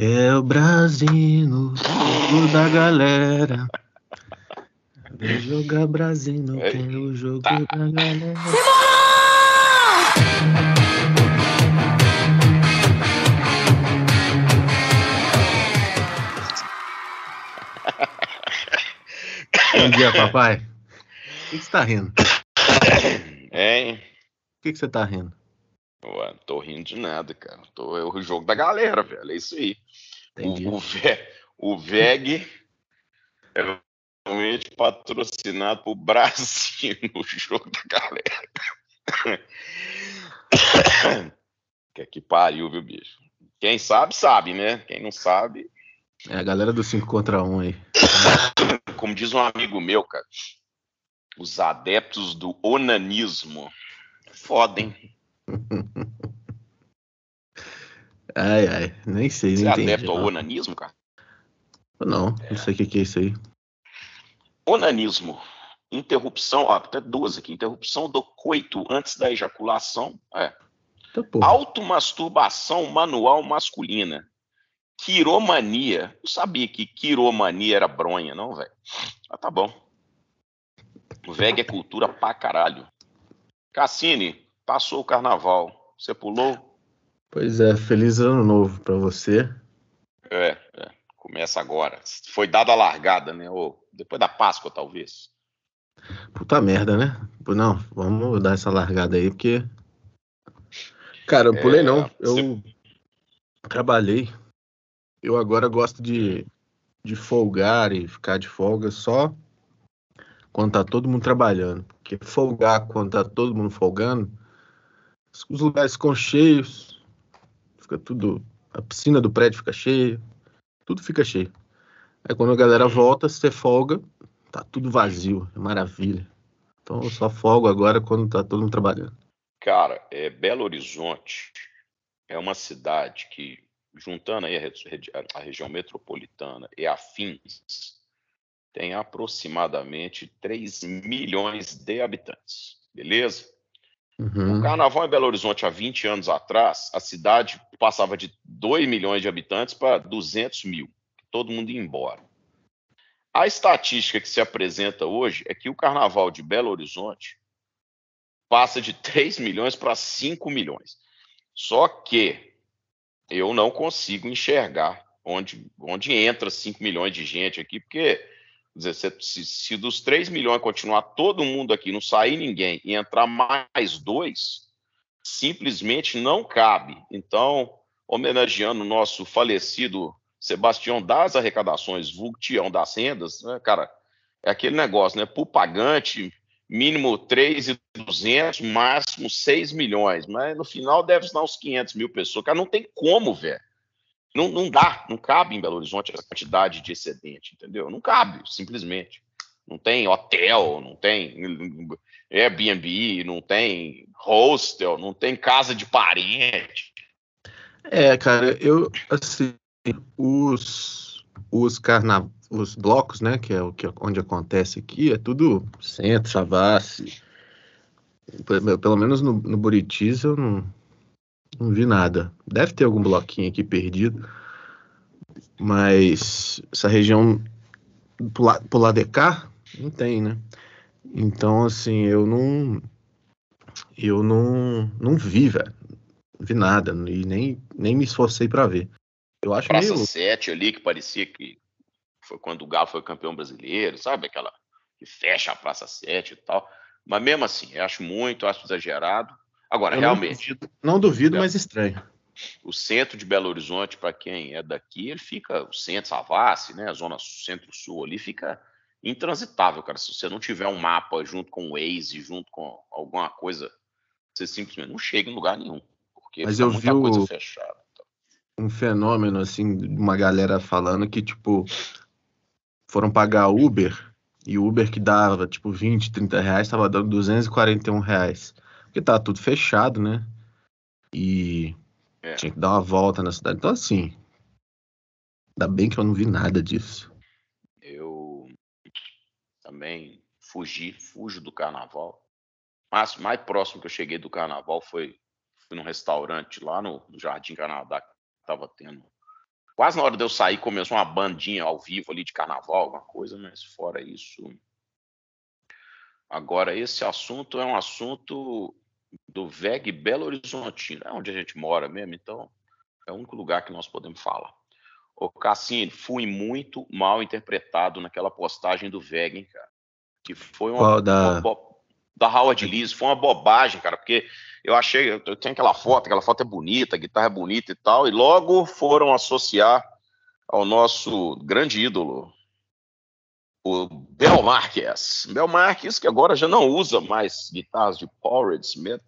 É o Brasino, o da galera. Vem jogar Brasino, É, é o jogo tá. da galera. Bom dia, papai. O que, você tá rindo? Hein? Que, que você tá rindo? Tô rindo de nada, cara. Tô, é o jogo da galera, velho. É isso aí. Entendi. O, o, Ve- o VEG é realmente patrocinado por Brasil no jogo da galera. que que pariu, viu, bicho? Quem sabe, sabe, né? Quem não sabe, É a galera do 5 contra 1 aí. como diz um amigo meu, cara, os adeptos do onanismo fodem. Ai, ai, nem sei, Você é entendi. adepto ao não. onanismo, cara? Não, não sei o que, que é isso aí. Onanismo. Interrupção, ó, até duas aqui. Interrupção do coito antes da ejaculação. É. Porra. Automasturbação manual masculina. Quiromania. Eu sabia que quiromania era bronha, não, velho? Mas tá bom. VEG é cultura pra caralho. Cassini, passou o carnaval. Você pulou? Pois é, feliz ano novo pra você. É, é. Começa agora. Foi dada a largada, né? Ou depois da Páscoa, talvez. Puta merda, né? Não, vamos dar essa largada aí, porque. Cara, eu pulei É, não. Eu se- trabalhei. Eu agora gosto de, de folgar e ficar de folga só quando tá todo mundo trabalhando. Porque folgar quando tá todo mundo folgando, os lugares ficam cheios, fica tudo. A piscina do prédio fica cheia, tudo fica cheio. Aí quando a galera volta, você folga, tá tudo vazio, é maravilha. Então eu só folgo agora quando tá todo mundo trabalhando. Cara, é, Belo Horizonte é uma cidade que, juntando aí a, a região metropolitana e afins, tem aproximadamente 3 milhões de habitantes. Beleza? O Uhum. carnaval em Belo Horizonte, há 20 anos atrás, a cidade passava de 2 milhões de habitantes para 200 mil. Todo mundo ia embora. A estatística que se apresenta hoje é que o carnaval de Belo Horizonte passa de 3 milhões para 5 milhões. Só que eu não consigo enxergar onde, onde entra 5 milhões de gente aqui, porque dizer, se, se- dos 3 milhões continuar todo mundo aqui, não sair ninguém e entrar mais dois, simplesmente não cabe. Então, homenageando o nosso falecido Sebastião das arrecadações, vulgo Tião das rendas, né, cara, é aquele negócio, né? Por pagante, mínimo 3,200, máximo 6 milhões, mas no final deve dar uns 500 mil pessoas. Cara, não tem como, velho. Não, não dá, não cabe em Belo Horizonte essa quantidade de excedente, entendeu? Não cabe, simplesmente. Não tem hotel, não tem Airbnb, não tem hostel, não tem casa de parente. É, cara, eu assim, os os carna... os blocos, né, que é o que onde acontece aqui, é tudo centro, Savassi. Pelo menos no, no Buritis eu não, não vi nada. Deve ter algum bloquinho aqui perdido, mas essa região pro, la- pro lado de cá não tem, né? Então, assim, eu não eu não não vi, velho. Não vi nada e nem, nem me esforcei pra ver. Eu acho Praça meio 7 ali, que parecia que foi quando o Galo foi campeão brasileiro, sabe? Aquela que fecha a Praça 7 e tal. Mas mesmo assim, eu acho muito, acho exagerado. Agora, Eu não realmente, duvido, não duvido, É. mas estranho. o centro de Belo Horizonte, para quem é daqui, ele fica, o centro, Savassi, né? A zona centro-sul ali fica intransitável, cara. Se você não tiver um mapa junto com o Waze, junto com alguma coisa, você simplesmente não chega em lugar nenhum. Porque Mas eu vi o- coisa fechada. Um fenômeno, assim, de uma galera falando que, tipo, foram pagar Uber e o Uber que dava, tipo, 20, 30 reais, tava dando 241 reais. Porque tá tudo fechado, né? E É. tinha que dar uma volta na cidade. Então, assim, ainda bem que eu não vi nada disso. Eu também fugi, fujo do carnaval. Mas mais próximo que eu cheguei do carnaval foi fui num restaurante lá no, no Jardim Canadá que estava tendo Quase na hora de eu sair, começou uma bandinha ao vivo ali de carnaval, alguma coisa, mas fora isso. Agora, esse assunto é um assunto do VEG Belo Horizontino, é onde a gente mora mesmo, então é o único lugar que nós podemos falar. Ô, Cassini, fui muito mal interpretado naquela postagem do VEG, hein, cara. Que foi uma, Qual da... uma da Howard Lees, foi uma bobagem, cara, porque eu achei, eu tenho aquela foto, aquela foto é bonita, a guitarra é bonita e tal, e logo foram associar ao nosso grande ídolo, o Bel Marques. Bel Marques, que agora já não usa mais guitarras de Paul Smith,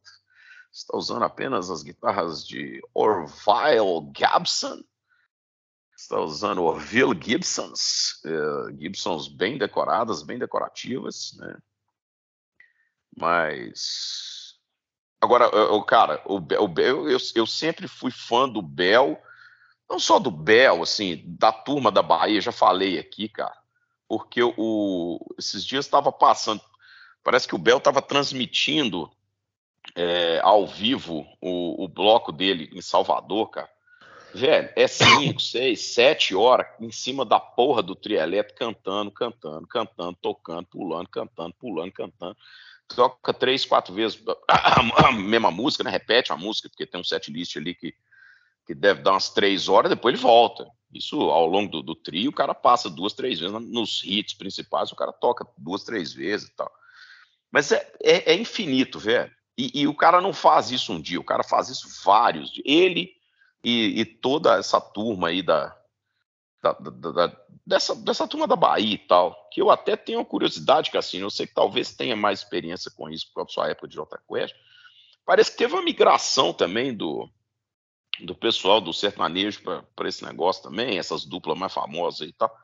está usando apenas as guitarras de Orville Gibson, está usando Orville Gibsons, uh, Gibsons bem decoradas, bem decorativas, né? Mas. Agora, o cara, o Bel, eu, eu sempre fui fã do Bel, não só do Bel, assim, da turma da Bahia, já falei aqui, cara, porque o, esses dias estava passando, parece que o Bel estava transmitindo é, ao vivo o, o bloco dele em Salvador, cara. Velho, é 5, 6, 7 horas em cima da porra do trielétrico cantando, cantando, cantando, tocando, pulando, cantando, pulando, cantando toca três, quatro vezes a, mesma música, né? Repete a música, porque tem um set list ali que, que deve dar umas três horas, depois ele volta. Isso ao longo do, do trio, o cara passa duas, três vezes nos hits principais, o cara toca duas, três vezes e tal. Mas é, é, é infinito, velho. E, e, o cara não faz isso um dia, o cara faz isso vários. Ele e, e toda essa turma aí da, da, da, da, dessa, dessa turma da Bahia e tal, que eu até tenho curiosidade, assim, eu sei que talvez tenha mais experiência com isso por causa da sua época de Jota Quest. Parece que teve uma migração também do, do pessoal do sertanejo para esse negócio também, essas duplas mais famosas e tal.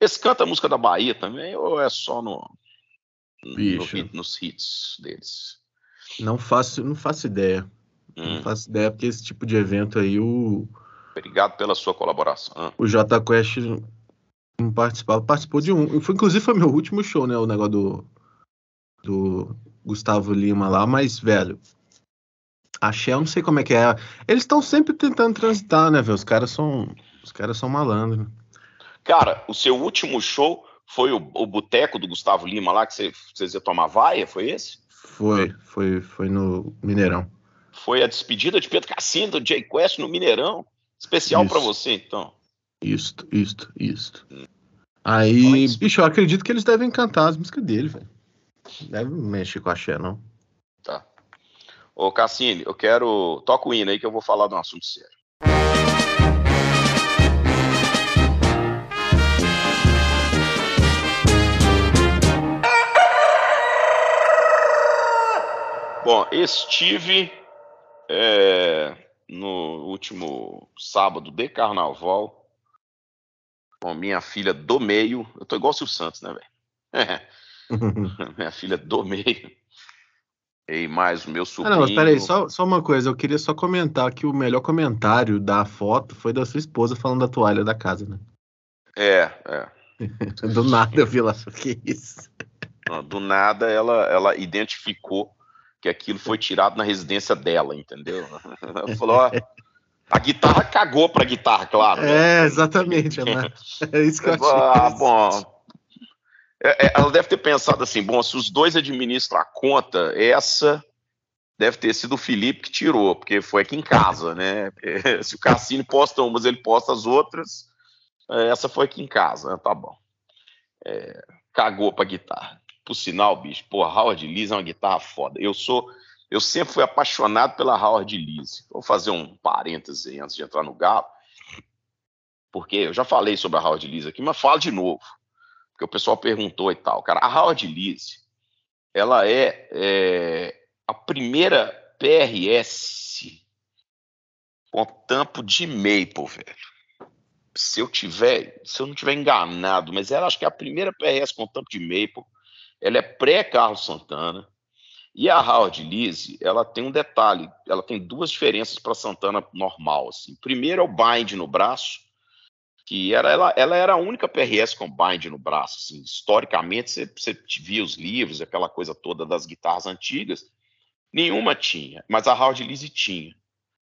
Esse canta a música da Bahia também, ou é só no, no hit, nos hits deles? Não faço, não faço ideia. Hum. Não faço ideia, porque esse tipo de evento aí, o. Obrigado pela sua colaboração. O J Quest não participava, participou de um. Foi, inclusive foi meu último show, né? O negócio do, do Gustavo Lima lá, mas, velho. A Shell, não sei como é que é. Eles estão sempre tentando transitar, né, velho? Os caras são. Os caras são malandros. Cara, o seu último show foi o, o boteco do Gustavo Lima lá, que você, vocês iam tomar vaia, foi esse? Foi, foi, foi no Mineirão. Foi a despedida de Pedro Cassino, do Jay Quest no Mineirão. Especial para você, então. Isto, isto, isto. Aí, bicho, eu acredito que eles devem cantar as músicas dele, velho. Deve mexer com a Xé, não. Ô, Cassini, eu quero. Toca o hino aí que eu vou falar de um assunto sério. Bom, estive é, no último sábado de carnaval com minha filha do meio. Eu tô igual o Silvio Santos, né, velho? minha filha do meio. E mais o meu sobrinho. Ah, não, peraí, só, só uma coisa. Eu queria só comentar que o melhor comentário da foto foi da sua esposa falando da toalha da casa, né? É, é. do nada eu vi lá, que isso. Do nada ela, ela identificou que aquilo foi tirado na residência dela, entendeu? Ela falou, ó, a guitarra cagou para a guitarra, claro. Né? É, exatamente. Ela... É isso que eu achei. Ah, bom. É, é, ela deve ter pensado assim: bom, se os dois administram a conta, essa deve ter sido o Felipe que tirou, porque foi aqui em casa, né? Se o Cassino posta umas, ele posta as outras. É, essa foi aqui em casa, né? tá bom. É, cagou pra guitarra. Por sinal, bicho, pô, Howard Lees é uma guitarra foda. Eu sou eu sempre fui apaixonado pela Howard Lees. Vou fazer um parêntese antes de entrar no Galo, porque eu já falei sobre a Howard Lees aqui, mas falo de novo, porque o pessoal perguntou e tal. Cara, a Howard Lees, ela é, é a primeira PRS com tampo de maple, velho. Se eu tiver, se eu não tiver enganado, mas ela acho que é a primeira PRS com tampo de maple. Ela é pré-Carlos Santana. E a Howard Lise, ela tem um detalhe, ela tem duas diferenças para Santana normal. Assim. Primeiro é o bind no braço, que era, ela, ela era a única PRS com bind no braço. Assim. Historicamente, você, você via os livros, aquela coisa toda das guitarras antigas, nenhuma tinha, mas a Howard Lise tinha.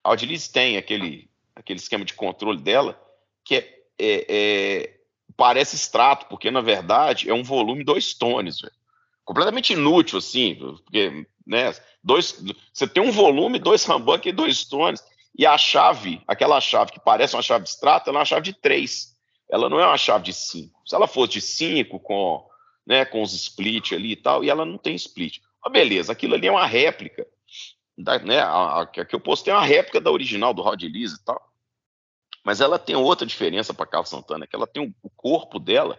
A Howard Lise tem aquele, aquele esquema de controle dela, que é, é, é, parece extrato, porque na verdade é um volume dois tones, velho. completamente inútil assim, porque né, dois, você tem um volume, dois rambuck e dois tones, e a chave, aquela chave que parece uma chave extrato, ela é uma chave de três, ela não é uma chave de cinco. Se ela fosse de cinco com, né, com os split ali e tal, e ela não tem split. Mas beleza, aquilo ali é uma réplica da, né, a, a, que eu postei é uma réplica da original do Rod Lise e tal. Mas ela tem outra diferença para Carlos Santana, que ela tem o corpo dela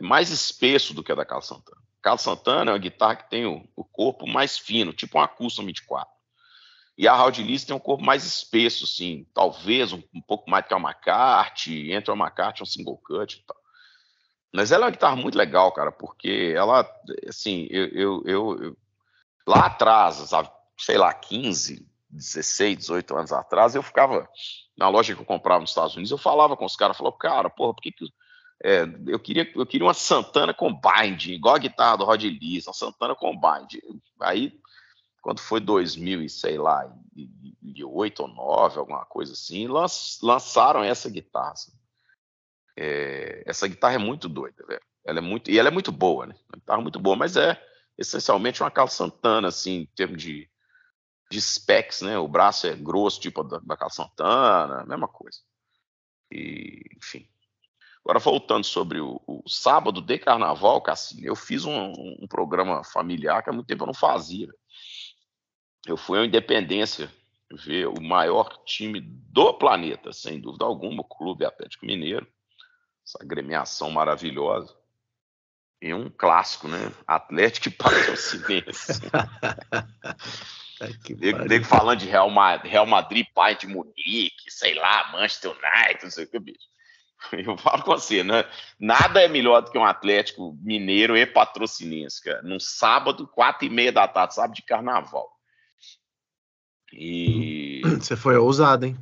é mais espesso do que a da Carlos Santana. Carlos Santana é uma guitarra que tem o, o corpo mais fino, tipo uma Custom 24. E a Rod Lise tem um corpo mais espesso, assim, talvez um, um pouco mais do que a McCarthy, entre a McCarthy um single cut e tal. Mas ela é uma guitarra muito legal, cara, porque ela, assim, eu, eu, eu, eu lá atrás, sabe, sei lá, 15, 16, 18 anos atrás, eu ficava na loja que eu comprava nos Estados Unidos, eu falava com os caras, falava, cara, porra, por que que é, eu queria eu queria uma Santana com bind, igual a guitarra do Rod Lewis, uma Santana com bind. Aí quando foi 2000 e sei lá, e 8 ou 9, alguma coisa assim, lançaram essa guitarra. Assim. É, essa guitarra é muito doida, velho. Ela é muito e ela é muito boa, né? Uma guitarra muito boa, mas é essencialmente uma Carl Santana assim, em termos de de specs, né? O braço é grosso, tipo da, da Carl Santana, mesma coisa. E, enfim. Agora, voltando sobre o, o sábado de carnaval, Cassinho, eu fiz um, um, programa familiar que há muito tempo eu não fazia. Eu fui à Independência ver o maior time do planeta, sem dúvida alguma, o Clube Atlético Mineiro, essa agremiação maravilhosa. E um clássico, né? Atlético e Patrocinense. Nego falando de Real Madrid, Real Madrid, pai de Munique, sei lá, Manchester United, não sei o que, bicho. Eu falo com você, né? Nada é melhor do que um Atlético Mineiro e patrocinense, cara. Num sábado, quatro e meia da tarde, sábado de carnaval. E. Você foi ousado, hein?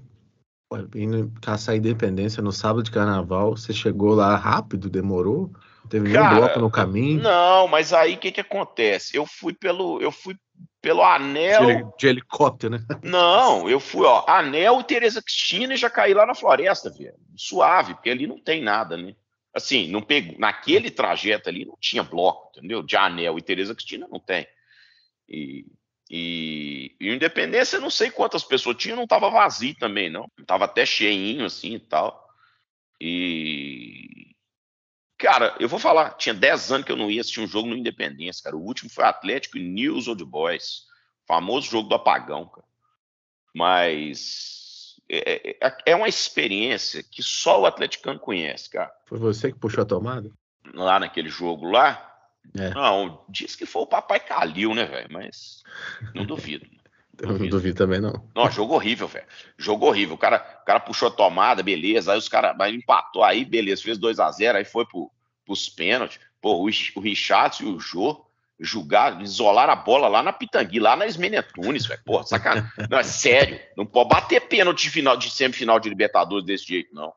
Indo caçar a independência no sábado de carnaval, você chegou lá rápido, demorou? Teve nenhum bloco no caminho? Não, mas aí o que que acontece? Eu fui pelo, eu fui pelo anel. De, de, helicóptero, né? Não, eu fui, ó, anel e Tereza Cristina e já caí lá na floresta, velho. Suave, porque ali não tem nada, né? Assim, não pegou, naquele trajeto ali não tinha bloco, entendeu? De anel e Tereza Cristina não tem. E, e, e Independência, não sei quantas pessoas tinha, não tava vazio também, não. Tava até cheinho, assim e tal. E, Cara, eu vou falar, tinha 10 anos que eu não ia assistir um jogo no Independência, cara. O último foi Atlético e News Old Boys. Famoso jogo do apagão, cara. Mas é, é, é, é uma experiência que só o atleticano conhece, cara. Foi você que puxou a tomada? Lá naquele jogo lá? É. Não, diz que foi o papai Calil, né, velho? Mas não duvido. Não duvido também, não. Não, jogo horrível, velho. Jogo horrível. O cara, o cara puxou a tomada, beleza. Aí os caras empatou aí, beleza. Fez 2 a 0 aí foi pro, pros pênaltis. Pô, o, o Richard e o Jô julgaram, isolaram a bola lá na Pitangui, lá na Esmenetunes, velho. Porra, sacanagem. Não, é sério. Não pode bater pênalti de, final, de semifinal de Libertadores desse jeito, não.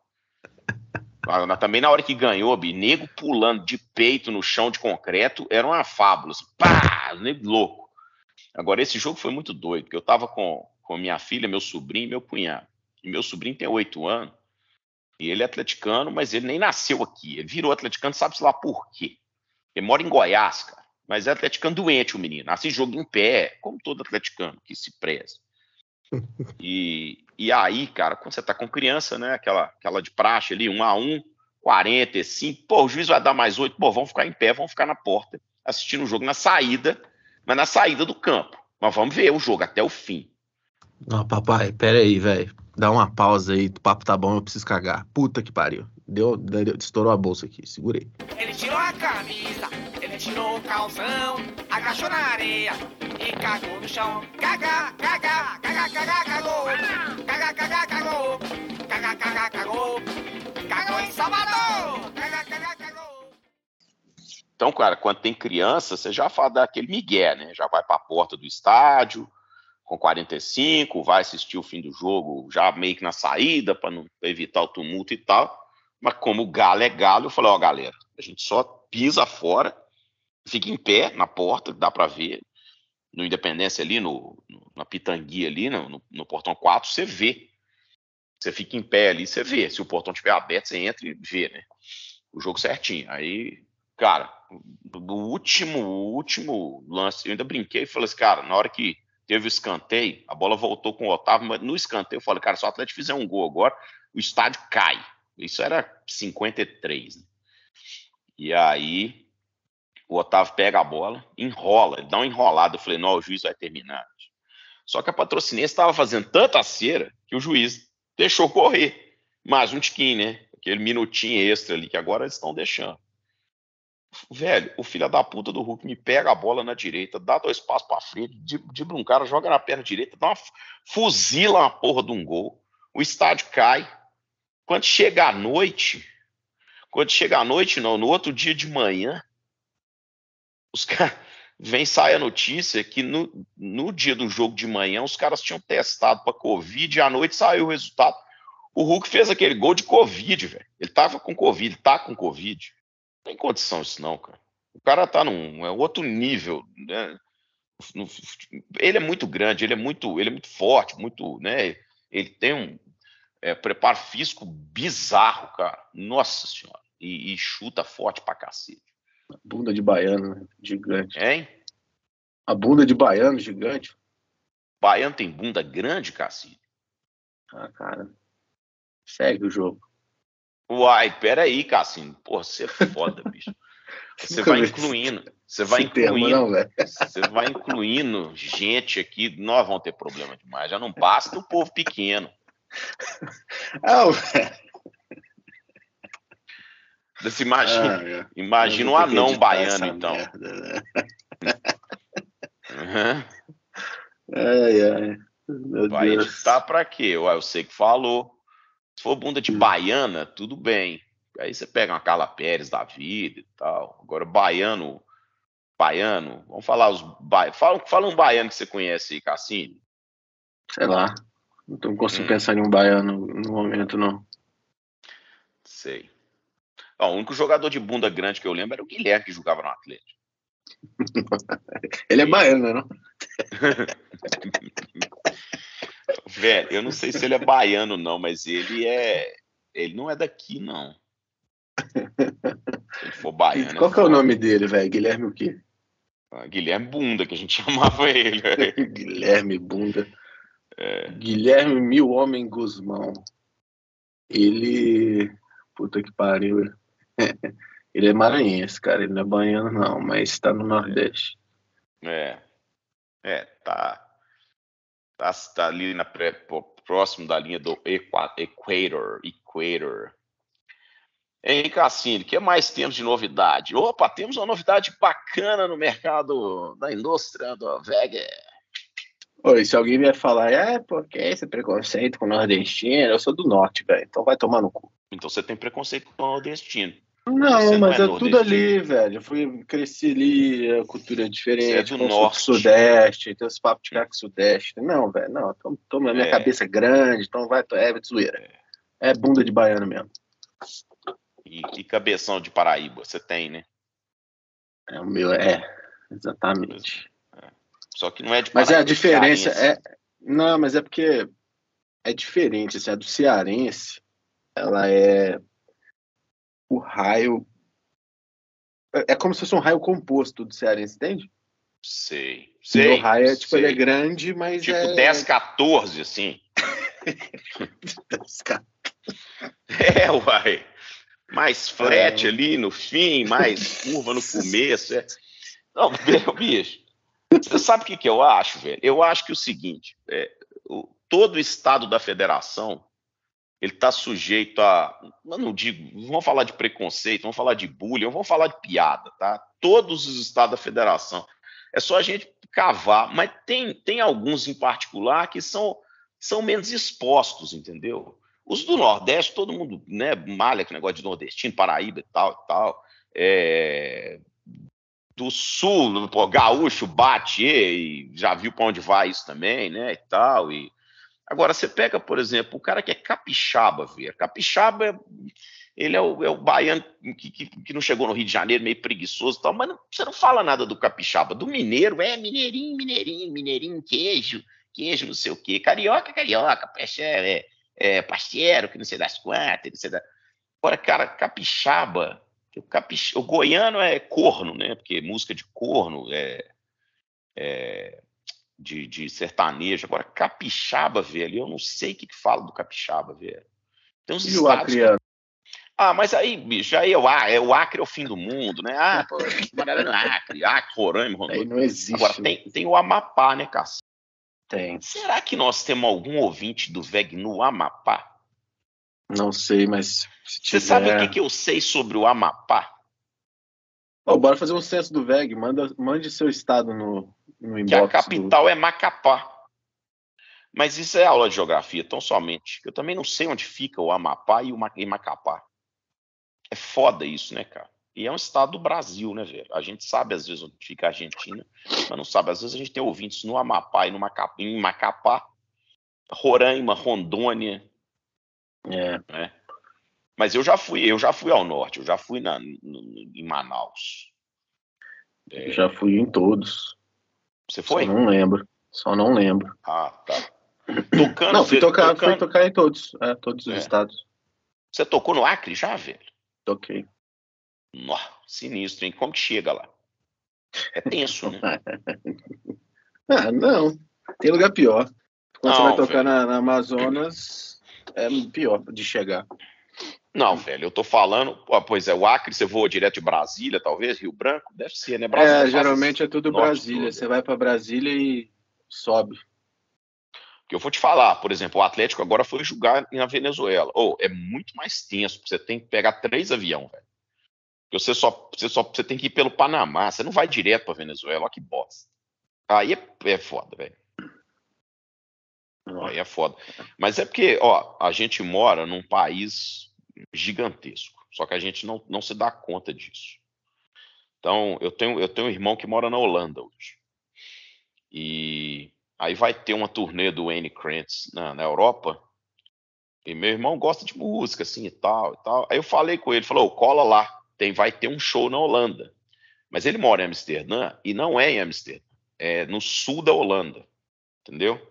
Também na hora que ganhou, bi, nego pulando de peito no chão de concreto, era uma fábula. Assim, pá, nego louco. Agora, esse jogo foi muito doido, porque eu estava com, com minha filha, meu sobrinho e meu cunhado. E meu sobrinho tem oito anos, e ele é atleticano, mas ele nem nasceu aqui. Ele virou atleticano, sabe-se lá por quê. Ele mora em Goiás, cara. Mas é atleticano doente, o menino. Nasce jogo em pé, como todo atleticano que se preza. E, e aí, cara, quando você tá com criança, né? Aquela, aquela de praxe ali, um a um, 45, pô, o juiz vai dar mais oito, pô, vamos ficar em pé, vamos ficar na porta, assistindo o jogo na saída mas na saída do campo. Mas vamos ver o jogo até o fim. Não, papai, pera aí, velho. Dá uma pausa aí, o papo tá bom, eu preciso cagar. Puta que pariu. Deu, deu, estourou a bolsa aqui, segurei. Ele tirou a camisa, ele tirou o calção, agachou na areia e cagou no chão. Caga, caga, caga, caga, cagou. Caga, caga, cagou. Caga, caga, cagou. Cagou em Salvador. Caga, caga, então, cara, quando tem criança, você já fala daquele migué, né? Já vai para a porta do estádio com 45, vai assistir o fim do jogo já meio que na saída para não evitar o tumulto e tal. Mas como o galo é galo, eu falei, ó, galera, a gente só pisa fora, fica em pé na porta, dá para ver. No Independência ali, no, no, na Pitangui ali, no, no, portão 4, você vê. Você fica em pé ali, você vê. Se o portão estiver aberto, você entra e vê, né? O jogo certinho. Aí, cara, no último, último lance, eu ainda brinquei e falei assim, cara, na hora que teve o escanteio, a bola voltou com o Otávio, mas no escanteio eu falei, cara, se o Atlético fizer um gol agora, o estádio cai. Isso era 53, né? E aí o Otávio pega a bola, enrola, dá uma enrolada. Eu falei, não, o juiz vai terminar. Só que a patrocinense estava fazendo tanta cera que o juiz deixou correr. Mais um tiquinho, né? Aquele minutinho extra ali que agora eles estão deixando. Velho, o filho da puta do Hulk me pega a bola na direita, dá dois passos para frente, dribla um cara, joga na perna direita, dá uma fuzila uma porra de um gol. O estádio cai. Quando chega a noite, quando chega a noite, não, no outro dia de manhã, os caras. Vem sai a notícia que no, no dia do jogo de manhã os caras tinham testado para Covid e à noite saiu o resultado. O Hulk fez aquele gol de Covid, velho. Ele tava com Covid, tá com Covid. Não tem condição isso, não, cara. O cara tá num é outro nível, né? Ele é muito grande, ele é muito, ele é muito forte, muito, né? Ele tem um é, preparo físico bizarro, cara. Nossa senhora. E, e chuta forte pra cacete. Bunda de baiano, né? gigante. Hein? A bunda de baiano, gigante. Baiano tem bunda grande, Cassi? Ah, cara. Segue o jogo. Uai, peraí, Cassim. Pô, você é foda, bicho. Você vai incluindo. Você vai incluindo. Não, você vai incluindo gente aqui. Nós vamos ter problema demais. Já não basta o povo pequeno. Não, velho. Você imagina, ah, é. imagina um anão baiano, então. Merda, né? uhum. Ai, ai. Meu Vai Deus. editar pra quê? Ué, eu sei que falou. Se for bunda de baiana, tudo bem. Aí você pega uma Carla Pérez da vida e tal. Agora, baiano, baiano, vamos falar os ba... fala, fala um baiano que você conhece aí, Cassini. Sei lá. Não conseguindo hum. pensar em um baiano no momento, não. Sei. O único jogador de bunda grande que eu lembro era o Guilherme que jogava no Atlético. ele é baiano, não? Velho, eu não sei se ele é baiano, não, mas ele é. Ele não é daqui, não. Se ele for baiano. Qual é que é o nome dele, velho? Guilherme o quê? Ah, Guilherme Bunda, que a gente chamava ele. Guilherme Bunda. É. Guilherme Mil Homem Guzmão. Ele. Puta que pariu. ele é maranhense, cara. Ele não é baiano, não, mas está no Nordeste. É. É, tá. Tá, tá ali na pré, próximo da linha do Equator. Equator. Hein, Cassini, o que mais temos de novidade? Opa, temos uma novidade bacana no mercado da indústria do VEG. Oi, se alguém vier falar, é, porque esse preconceito com o nordestino, eu sou do norte, velho, então vai tomar no cu. Então você tem preconceito com o nordestino. Não, mas é, é tudo ali, velho. Eu fui, cresci ali, a cultura é diferente. Você é do norte. Sudeste, tem os papos de cá com Sudeste. Não, velho, não. Tô, tô na minha é. cabeça grande, então vai, é, é zoeira. É bunda de baiano mesmo. E, e cabeção de Paraíba, você tem, né? É o meu, é, exatamente. É. Só que não é de Paraíba, Mas é a diferença, é. Não, mas é porque é diferente, assim, a do cearense, ela é o raio. É, é como se fosse um raio composto do cearense, entende? Sei. sei o raio é tipo, sei. ele é grande, mas. Tipo é... 10, 14, assim. 10, 14. É, uai. Mais flat é. ali no fim, mais curva no começo. É. Não, meu bicho. Você sabe o que, que eu acho, velho? Eu acho que é o seguinte: é, o, todo o estado da federação ele está sujeito a, não digo, vamos falar de preconceito, vamos falar de bullying, vamos falar de piada, tá? Todos os estados da federação. É só a gente cavar, mas tem, tem alguns em particular que são, são menos expostos, entendeu? Os do Nordeste, todo mundo né, malha com negócio de nordestino, Paraíba e tal e tal. É, do Sul, pô, gaúcho bate e já viu para onde vai isso também, né, e tal, e Agora, você pega, por exemplo, o cara que é capixaba, ver. Capixaba, ele é o, é o baiano que, que, que, não chegou no Rio de Janeiro, meio preguiçoso e tal, mas não, você não fala nada do capixaba. Do mineiro, é mineirinho, mineirinho, mineirinho, queijo, queijo, não sei o quê. Carioca, carioca, é, é, é, parceiro, que não sei das quantas, não sei da... Agora, cara, capixaba, o, capix... o goiano é corno, né? Porque música de corno é, é de, de, sertanejo. Agora, capixaba, velho, eu não sei o que, que fala do capixaba, velho. Tem uns e o acreano? Ah, mas aí, bicho, aí é o, é o Acre é o fim do mundo, né? Ah, pô, galera no Acre, Acre, Roraima, Rondônia. Não existe. Agora, tem, tem o Amapá, né, Cássio? Tem. Será que nós temos algum ouvinte do VEG no Amapá? Não sei, mas. Você tiver... sabe o que, que eu sei sobre o Amapá? Oh, bora fazer um censo do VEG. Manda, mande seu estado no. Que a capital do... é Macapá. Mas isso é aula de geografia, tão somente. Eu também não sei onde fica o Amapá e o Macapá. É foda isso, né, cara? E é um estado do Brasil, né, velho? A gente sabe às vezes onde fica a Argentina, mas não sabe. Às vezes a gente tem ouvintes no Amapá e no Macapá, em Macapá, Roraima, Rondônia. É. Né? Mas eu já fui, eu já fui ao norte, eu já fui na, no, em Manaus. É... Já fui em todos. Você foi? Só não lembro. Só não lembro. Ah, tá. Tocando, não, fui tocar, tocando... fui tocar em todos, é, todos os é. estados. Você tocou no Acre já, velho? Toquei. Nossa, sinistro, hein? Como que chega lá? É tenso, né? ah, não. Tem lugar pior. Quando não, você vai tocar na, na, Amazonas, é pior de chegar. Não, velho, eu tô falando. pois é, o Acre, você voa direto de Brasília, talvez, Rio Branco? Deve ser, né? Brasília, é, geralmente é tudo Brasília. Você vai para Brasília e sobe. Que eu vou te falar, por exemplo, o Atlético agora foi jogar na Venezuela. Ou oh, é muito mais tenso, você tem que pegar três aviões, velho. Porque você só, você só você tem que ir pelo Panamá, você não vai direto para Venezuela, olha que bosta. Aí é, é foda, velho. Aí é foda. Mas é porque, ó, a gente mora num país gigantesco, só que a gente não, não se dá conta disso. Então, eu tenho, eu tenho um irmão que mora na Holanda hoje. E aí vai ter uma turnê do Anne Krantz na, na Europa. E meu irmão gosta de música, assim, e tal, e tal. Aí eu falei com ele, falou, cola lá tem, vai ter um show na Holanda. Mas ele mora em Amsterdã e não é em Amsterdã, é no sul da Holanda, entendeu?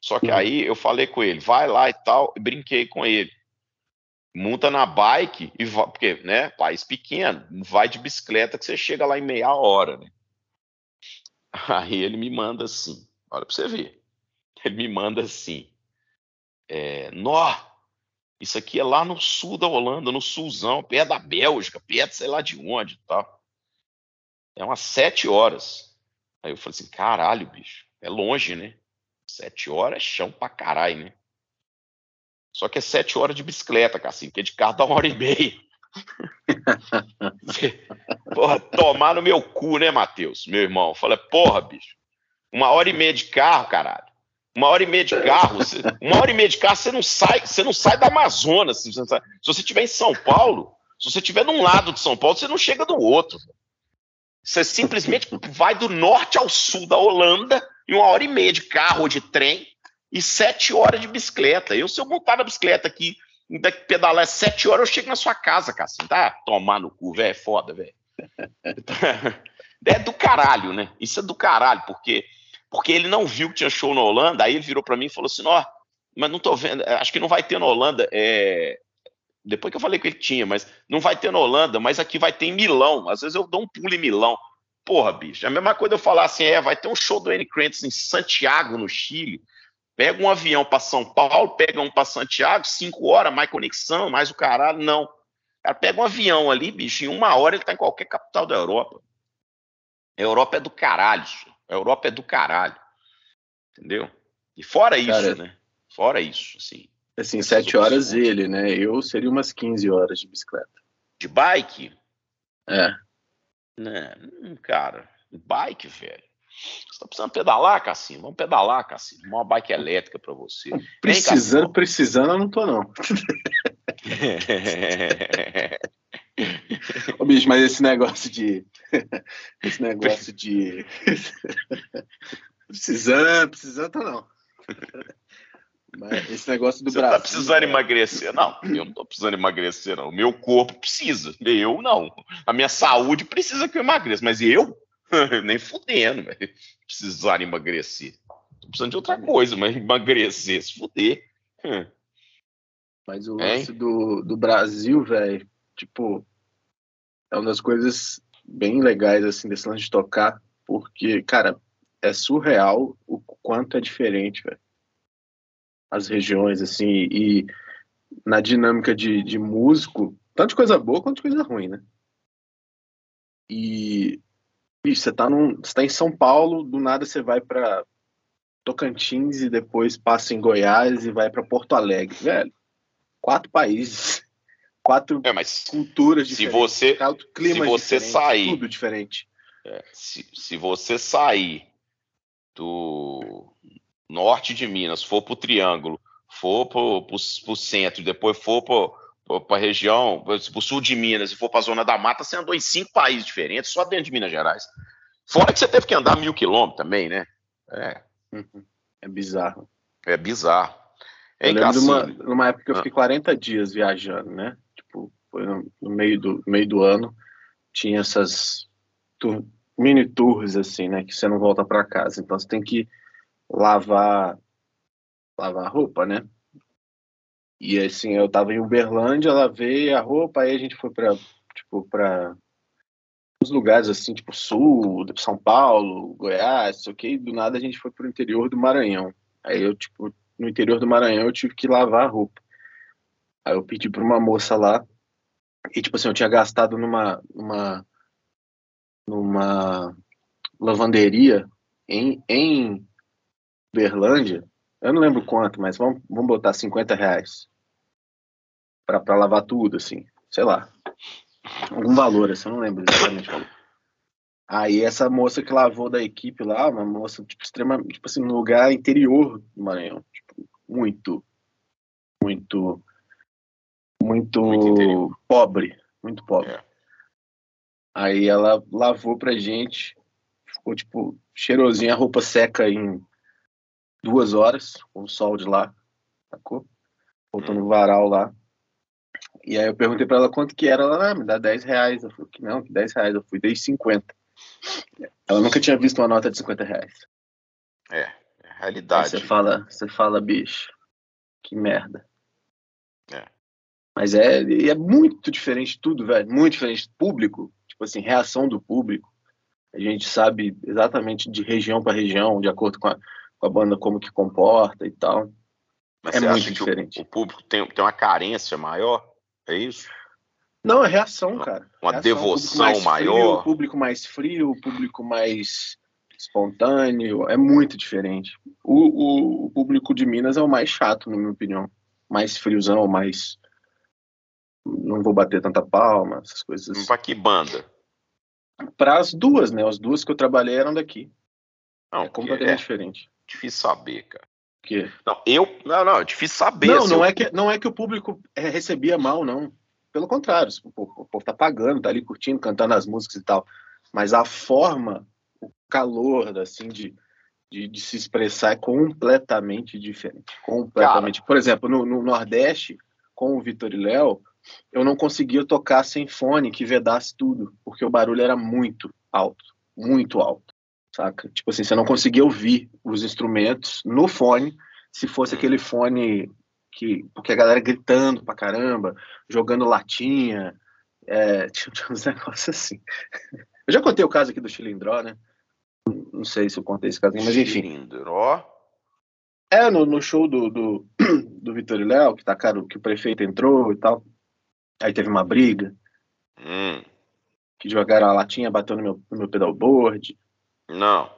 Só que uhum. aí eu falei com ele, vai lá e tal, e brinquei com ele. Monta na bike e vai, porque, né, país pequeno, vai de bicicleta que você chega lá em meia hora, né? Aí ele me manda assim, olha para você ver. Ele me manda assim, é, nó, isso aqui é lá no sul da Holanda, no sulzão, perto da Bélgica, perto sei lá de onde tal. É umas sete horas. Aí eu falei assim, caralho, bicho, é longe, né? Sete horas é chão pra caralho, né? Só que é sete horas de bicicleta, Cassim, porque de carro dá uma hora e meia. porra, tomar no meu cu, né, Matheus, meu irmão? Falei, porra, bicho, uma hora e meia de carro, caralho uma hora e meia de carro, uma hora e meia de carro, você não sai, você não sai da Amazonas. Se você, se estiver em São Paulo, se você estiver num lado de São Paulo, você não chega do outro. Você simplesmente vai do norte ao sul da Holanda em uma hora e meia de carro ou de trem e sete horas de bicicleta. Eu, se eu montar na bicicleta aqui, ainda pedalar sete horas, eu chego na sua casa, cara. Assim, tá? Tomar no cu, velho, é foda, velho. É do caralho, né? Isso é do caralho, porque porque ele não viu que tinha show na Holanda, aí ele virou para mim e falou assim: ó, mas não tô vendo, acho que não vai ter na Holanda. É... Depois que eu falei que ele tinha, mas não vai ter na Holanda, mas aqui vai ter em Milão. Às vezes eu dou um pulo em Milão. Porra, bicho, é a mesma coisa eu falar assim: é, vai ter um show do Annie Krantz em Santiago, no Chile. Pega um avião para São Paulo, pega um para Santiago, cinco horas, mais conexão, mais o caralho. Não. Cara, pega um avião ali, bicho, em uma hora ele tá em qualquer capital da Europa. A Europa é do caralho. A Europa é do caralho. Entendeu? E fora isso, Cara, né? Fora isso, assim. Assim, sete horas ele, né? Eu seria umas 15 horas de bicicleta. De bike? É. Né? Cara, bike, velho. Você tá precisando pedalar, Cassinho? Vamos pedalar, Cassinho. Uma bike elétrica para você. Precisando, Vem, precisando, eu não tô, não. Ô, bicho, mas esse negócio de. esse negócio de. precisando, precisando, tá não. Mas esse negócio do Você Brasil. tá precisando é... emagrecer? Não, eu não tô precisando emagrecer, não. O meu corpo precisa. Eu não. A minha saúde precisa que eu emagreça, mas eu, nem fudendo, velho. Precisar emagrecer. Tô precisando de outra coisa, mas emagrecer, se fuder. Hum. Mas o lance do, do Brasil, velho, tipo, é uma das coisas bem legais, assim, desse lance de tocar, porque, cara, é surreal o quanto é diferente, velho. As regiões, assim, e na dinâmica de, de músico, tanto de coisa boa quanto de coisa ruim, né? E, e você tá num, você tá em São Paulo, do nada você vai para Tocantins e depois passa em Goiás e vai para Porto Alegre, velho. Quatro países, quatro é, culturas diferentes, você, clima se você sair, tudo diferente. É, se, se você sair do norte de Minas, for para o Triângulo, for para o centro, depois for para a região, para o sul de Minas e for para a zona da mata, você andou em cinco países diferentes, só dentro de Minas Gerais. Fora que você teve que andar mil quilômetros também, né? É. É bizarro. É bizarro. É Eu lembro de uma, numa época que eu fiquei 40 ah. dias viajando, né? Tipo, foi no, no meio, do, no meio do ano, tinha essas mini tours, assim, né? Que você não volta para casa. Então você tem que lavar, lavar roupa, né? E assim, eu tava em Uberlândia, lavei a roupa, aí a gente foi para tipo, para os lugares assim, tipo Sul, São Paulo, Goiás, ok? Do nada a gente foi pro interior do Maranhão. Aí eu, tipo, no interior do Maranhão eu tive que lavar a roupa. Aí eu pedi para uma moça lá, e tipo assim, eu tinha gastado numa, numa, numa lavanderia em, em Berlândia, eu não lembro quanto, mas vamos, vamos botar 50 reais para lavar tudo, assim, sei lá algum valor, assim, eu não lembro exatamente qual. Aí essa moça que lavou da equipe lá, uma moça tipo extremamente, tipo assim, no lugar interior do Maranhão, tipo, muito, muito, muito, muito pobre, muito pobre. É. Aí ela lavou pra gente, ficou tipo cheirosinha, a roupa seca em duas horas, com o sol de lá, sacou? Voltando hum. no varal lá. E aí eu perguntei para ela quanto que era, ela, ah, me dá 10 reais. Eu falei, que não, que 10 reais. Eu fui, dei 50. Ela nunca tinha visto uma nota de 50 reais. É, é realidade. Aí você fala, você fala, bicho, que merda. É. Mas é, é muito diferente tudo, velho. Muito diferente. Público, tipo assim, reação do público. A gente sabe exatamente de região para região, de acordo com a, com a banda, como que comporta e tal. Mas é muito diferente. O, o, público tem, tem uma carência maior? É isso? Não, é reação, cara. Uma reação, devoção maior. o público mais frio, o público mais espontâneo, é muito diferente. O, o, o, público de Minas é o mais chato, na minha opinião. Mais friozão, mais. Não vou bater tanta palma, essas coisas. Pra que banda? Para as duas, né? As duas que eu trabalhei eram daqui. Não, é completamente é diferente. Difícil saber, cara? Não, eu. Não, não, é difícil saber. Não, não, eu... é que, não é que o público é, recebia mal, não. Pelo contrário, o, o povo tá pagando, tá ali curtindo, cantando as músicas e tal. Mas a forma, o calor, assim, de, de, de se expressar é completamente diferente. Completamente. Cara, Por exemplo, no, no, Nordeste, com o Vitor e Léo, eu não conseguia tocar sem fone que vedasse tudo, porque o barulho era muito alto, muito alto saca? Tipo assim, você não conseguia ouvir os instrumentos no fone, se fosse aquele fone que. Porque a galera gritando pra caramba, jogando latinha, é, tinha, tinha uns negócios assim. Eu já contei o caso aqui do Chilindró, né? Não sei se eu contei esse caso, mas enfim. Chilindró? É, no, no show do, do, do Vitor e Léo, que tá caro, que o prefeito entrou e tal. Aí teve uma briga. Hum. Que jogaram a latinha, bateu no meu, no meu pedalboard. Não.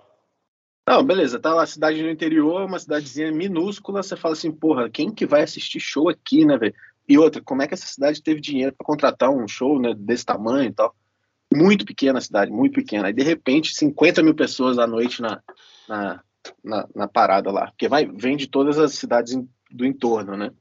Não, beleza, tá lá, cidade do interior, uma cidadezinha minúscula, você fala assim, porra, quem que vai assistir show aqui, né, velho? E outra, como é que essa cidade teve dinheiro para contratar um show, né, desse tamanho e tal? Muito pequena a cidade, muito pequena. Aí, de repente, 50 mil pessoas à noite na, na, na, na parada lá. Porque vai, vem de todas as cidades do entorno, né?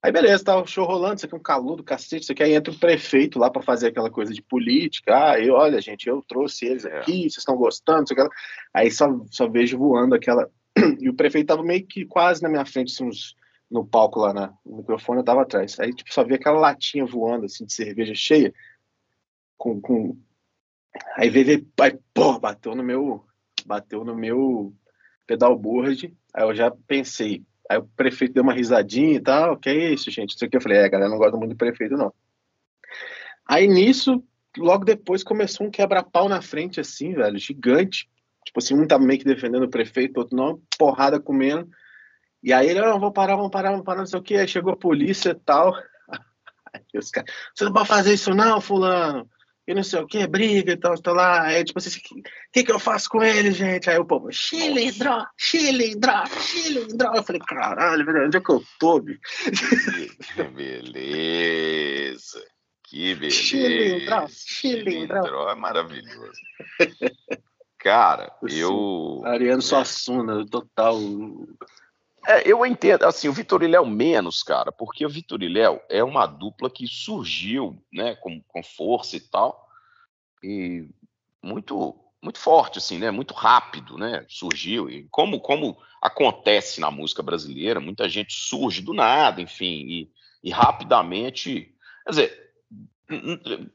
Aí beleza, tá o show rolando, isso aqui é um calor do cacete, isso aqui aí entra o prefeito lá para fazer aquela coisa de política. Ah, eu, olha, gente, eu trouxe eles é. aqui, vocês estão gostando, isso aqui. Aí só, só vejo voando aquela. E o prefeito tava meio que quase na minha frente, assim, uns, no palco lá na, no microfone, eu tava atrás. Aí, tipo, só vi aquela latinha voando, assim, de cerveja cheia, com. com... Aí veio, aí, pô, bateu no meu. Bateu no meu pedalboard. Aí eu já pensei, Aí o prefeito deu uma risadinha e tal, que é isso, gente? Isso aqui eu falei, é, galera, não gosta muito do prefeito, não. Aí nisso, logo depois começou um quebra-pau na frente, assim, velho, gigante. Tipo assim, um tava meio que defendendo o prefeito, outro não, porrada comendo. E aí ele, não, vou parar, vamos parar, vamos parar, não sei o que. Aí chegou a polícia e tal. Aí os caras, você não pode fazer isso não, fulano e não sei o que, briga e tal, tá lá, aí tipo assim, o que, que eu faço com ele, gente? Aí o povo, chilindró, chilindró, chilindró. Eu falei, caralho, velho, onde é que eu tô, bicho? Que beleza, que beleza. Chilindró, chilindró. é maravilhoso. Cara, eu... Ariano Suassuna, total... É, eu entendo, assim, o Vitor Iléu menos, cara, porque o Vitor Iléu é uma dupla que surgiu, né, com, com força e tal, e muito muito forte, assim, né, muito rápido, né, surgiu, e como, como acontece na música brasileira, muita gente surge do nada, enfim, e, e rapidamente, quer dizer,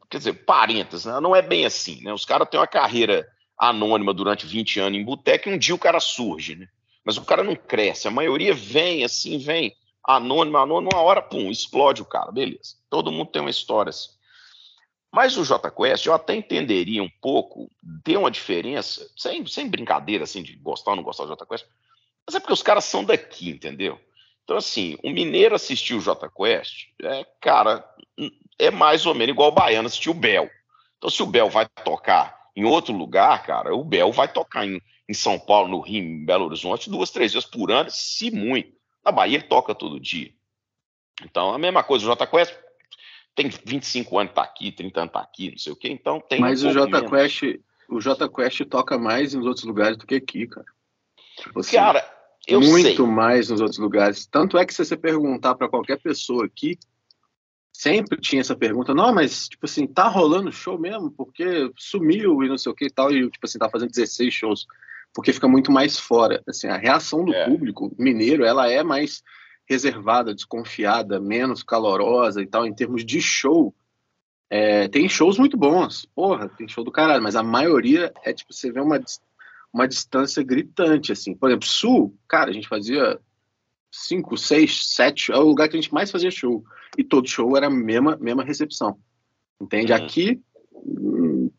quer dizer, parênteses, né, não é bem assim, né, os caras têm uma carreira anônima durante 20 anos em boteca e um dia o cara surge, né, mas o cara não cresce. A maioria vem assim, vem anônimo, anônimo, uma hora, pum, explode o cara, beleza. Todo mundo tem uma história assim. Mas o J Quest, eu até entenderia um pouco, tem uma diferença, sem, sem brincadeira assim de gostar ou não gostar do J Quest, mas é porque os caras são daqui, entendeu? Então, assim, o mineiro assistiu o J Quest, é, cara, é mais ou menos igual o baiano assistiu o Bel. Então, se o Bel vai tocar em outro lugar, cara, o Bel vai tocar em em São Paulo, no Rio, em Belo Horizonte, duas, três vezes por ano, se muito. Na Bahia ele toca todo dia. Então, a mesma coisa, o Jota Quest tem 25 anos, tá aqui, 30 anos tá aqui, não sei o quê, então tem. Mas um o Jota Quest, o Jota Quest toca mais nos outros lugares do que aqui, cara. Tipo assim, cara, eu muito sei. mais nos outros lugares. Tanto é que se você perguntar para qualquer pessoa aqui, sempre tinha essa pergunta, não, mas, tipo assim, tá rolando show mesmo? Porque sumiu e não sei o que e tal, e, tipo assim, tá fazendo 16 shows porque fica muito mais fora. Assim, a reação do é. público mineiro ela é mais reservada, desconfiada, menos calorosa e tal, em termos de show. É, tem shows muito bons, porra, tem show do caralho, mas a maioria é tipo, você vê uma, uma distância gritante, assim. Por exemplo, Sul, cara, a gente fazia cinco, seis, sete, é o lugar que a gente mais fazia show. E todo show era a mesma, mesma recepção. Entende? Uhum. Aqui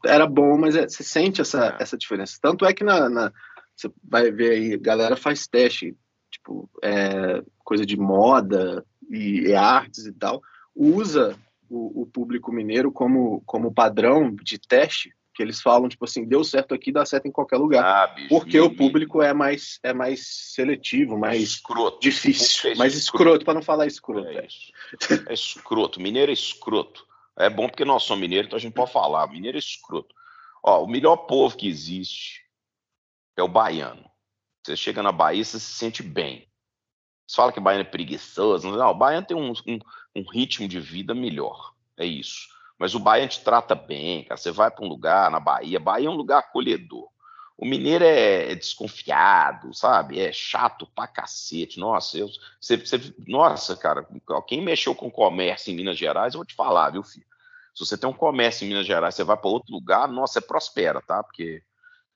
era bom, mas é, você sente essa, é. essa diferença. Tanto é que na, na, você vai ver aí, a galera faz teste, tipo, é, coisa de moda e, e, artes e tal, usa o, o, público mineiro como, como padrão de teste, que eles falam, tipo assim, deu certo aqui, dá certo em qualquer lugar. Ah, bicho, porque o público é mais, é mais seletivo, mais escroto. difícil, é mais escroto, para não falar escroto. É, é. é escroto, mineiro é escroto. É bom porque nós somos mineiros, então a gente pode falar. Mineiro é escroto. Ó, o melhor povo que existe é o baiano. Você chega na Bahia, você se sente bem. Você fala que o baiano é preguiçoso. Não, o baiano tem um, um, um ritmo de vida melhor. É isso. Mas o baiano te trata bem, cara. Você vai para um lugar na Bahia, Bahia é um lugar acolhedor. O mineiro é, é, desconfiado, sabe? É chato pra cacete. Nossa, eu, você, você, nossa, cara, quem mexeu com comércio em Minas Gerais, eu vou te falar, viu, filho? Se você tem um comércio em Minas Gerais, você vai para outro lugar, nossa, você prospera, tá? Porque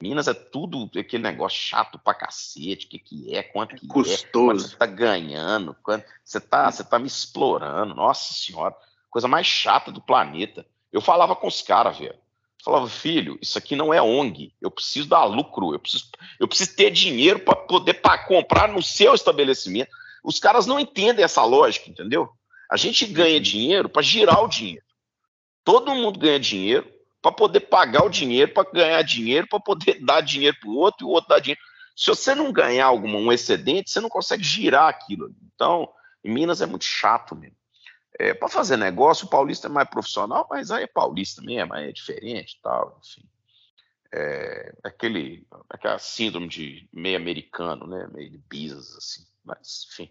Minas é tudo aquele negócio chato pra cacete, o que, que é, quanto que Custoso. é, quanto você tá ganhando, quanto você tá, você tá me explorando, nossa senhora, coisa mais chata do planeta. Eu falava com os caras, velho falava, filho, isso aqui não é ONG, eu preciso dar lucro, eu preciso, eu preciso ter dinheiro para poder pra comprar no seu estabelecimento. Os caras não entendem essa lógica, entendeu? A gente ganha uhum. dinheiro para girar o dinheiro. Todo mundo ganha dinheiro para poder pagar o dinheiro, para ganhar dinheiro, para poder dar dinheiro para o outro e o outro dar dinheiro. Se você não ganhar algum um excedente, você não consegue girar aquilo. Então, em Minas é muito chato mesmo. É, para fazer negócio, o paulista é mais profissional, mas aí é paulista mesmo, aí é diferente tal, enfim. É, aquele, aquela síndrome de meio americano, né, meio de business, assim, mas, enfim.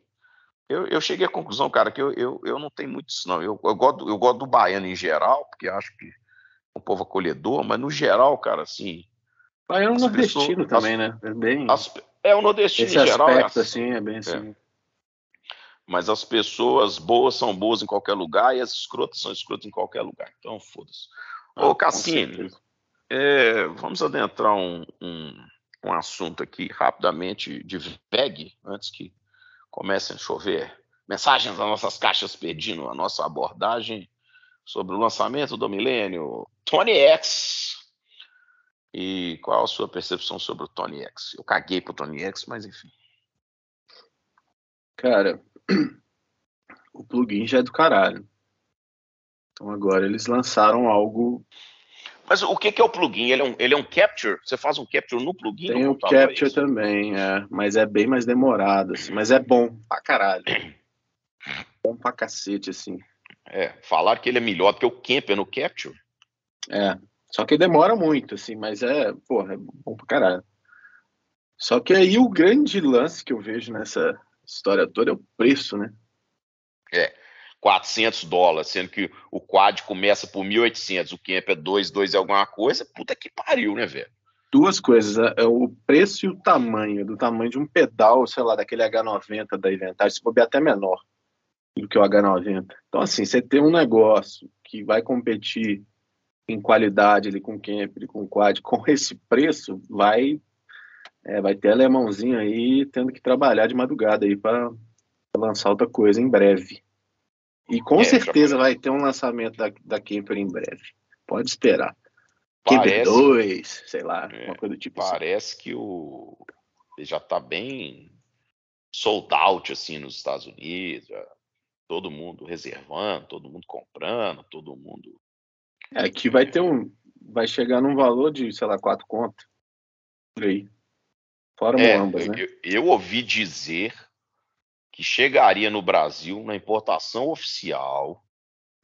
Eu, eu cheguei à conclusão, cara, que eu, eu, eu não tenho muito isso, não. Eu, eu, gosto, eu gosto do baiano em geral, porque acho que é um povo acolhedor, mas no geral, cara, assim. Baiano nordestino pessoas, também, as, né? É, bem... As, é o nordestino Esse em geral. Aspecto, é assim, assim, é bem assim. É mas as pessoas boas são boas em qualquer lugar e as escrotas são escrotas em qualquer lugar. Então, foda-se. Ô, Cassini, é, vamos adentrar um, um, um, assunto aqui rapidamente de VEG, antes que comecem a chover mensagens das nossas caixas pedindo a nossa abordagem sobre o lançamento do milênio Tony X. E qual a sua percepção sobre o Tony X? Eu caguei pro Tony X, mas enfim. Cara, o plugin já é do caralho. Então agora eles lançaram algo. Mas o que, que é o plugin? Ele é, um, ele é um capture? Você faz um capture no plugin? Tem o um capture é também, é, mas é bem mais demorado, assim, mas é bom pra caralho. bom pra cacete, assim. É, falar que ele é melhor do que o Kemper no Capture. É, só que demora muito, assim, mas é, porra, é bom pra caralho. Só que aí o grande lance que eu vejo nessa história toda é o preço, né? É, 400 dólares, sendo que o quad começa por 1.800, o Camp é 2, 2 é alguma coisa, puta que pariu, né, velho? Duas coisas, é, é o preço e o tamanho, do tamanho de um pedal, sei lá, daquele H90 da Inventar, se bobear até menor do que o H90. Então, assim, você tem um negócio que vai competir em qualidade ali com o camper, com o quad, com esse preço, vai é, vai ter alemãozinho aí tendo que trabalhar de madrugada aí para lançar outra coisa em breve. E com é, certeza vai ter um lançamento da, da Camper em breve. Pode esperar. Camper 2, sei lá, é, uma coisa do tipo assim. Parece assim. que o já está bem sold out assim nos Estados Unidos, já todo mundo reservando, todo mundo comprando, todo mundo. É que vai ter um. Vai chegar num valor de, sei lá, quatro contas. Por aí. Fora é, ambas, né? Eu, eu, ouvi dizer que chegaria no Brasil na importação oficial,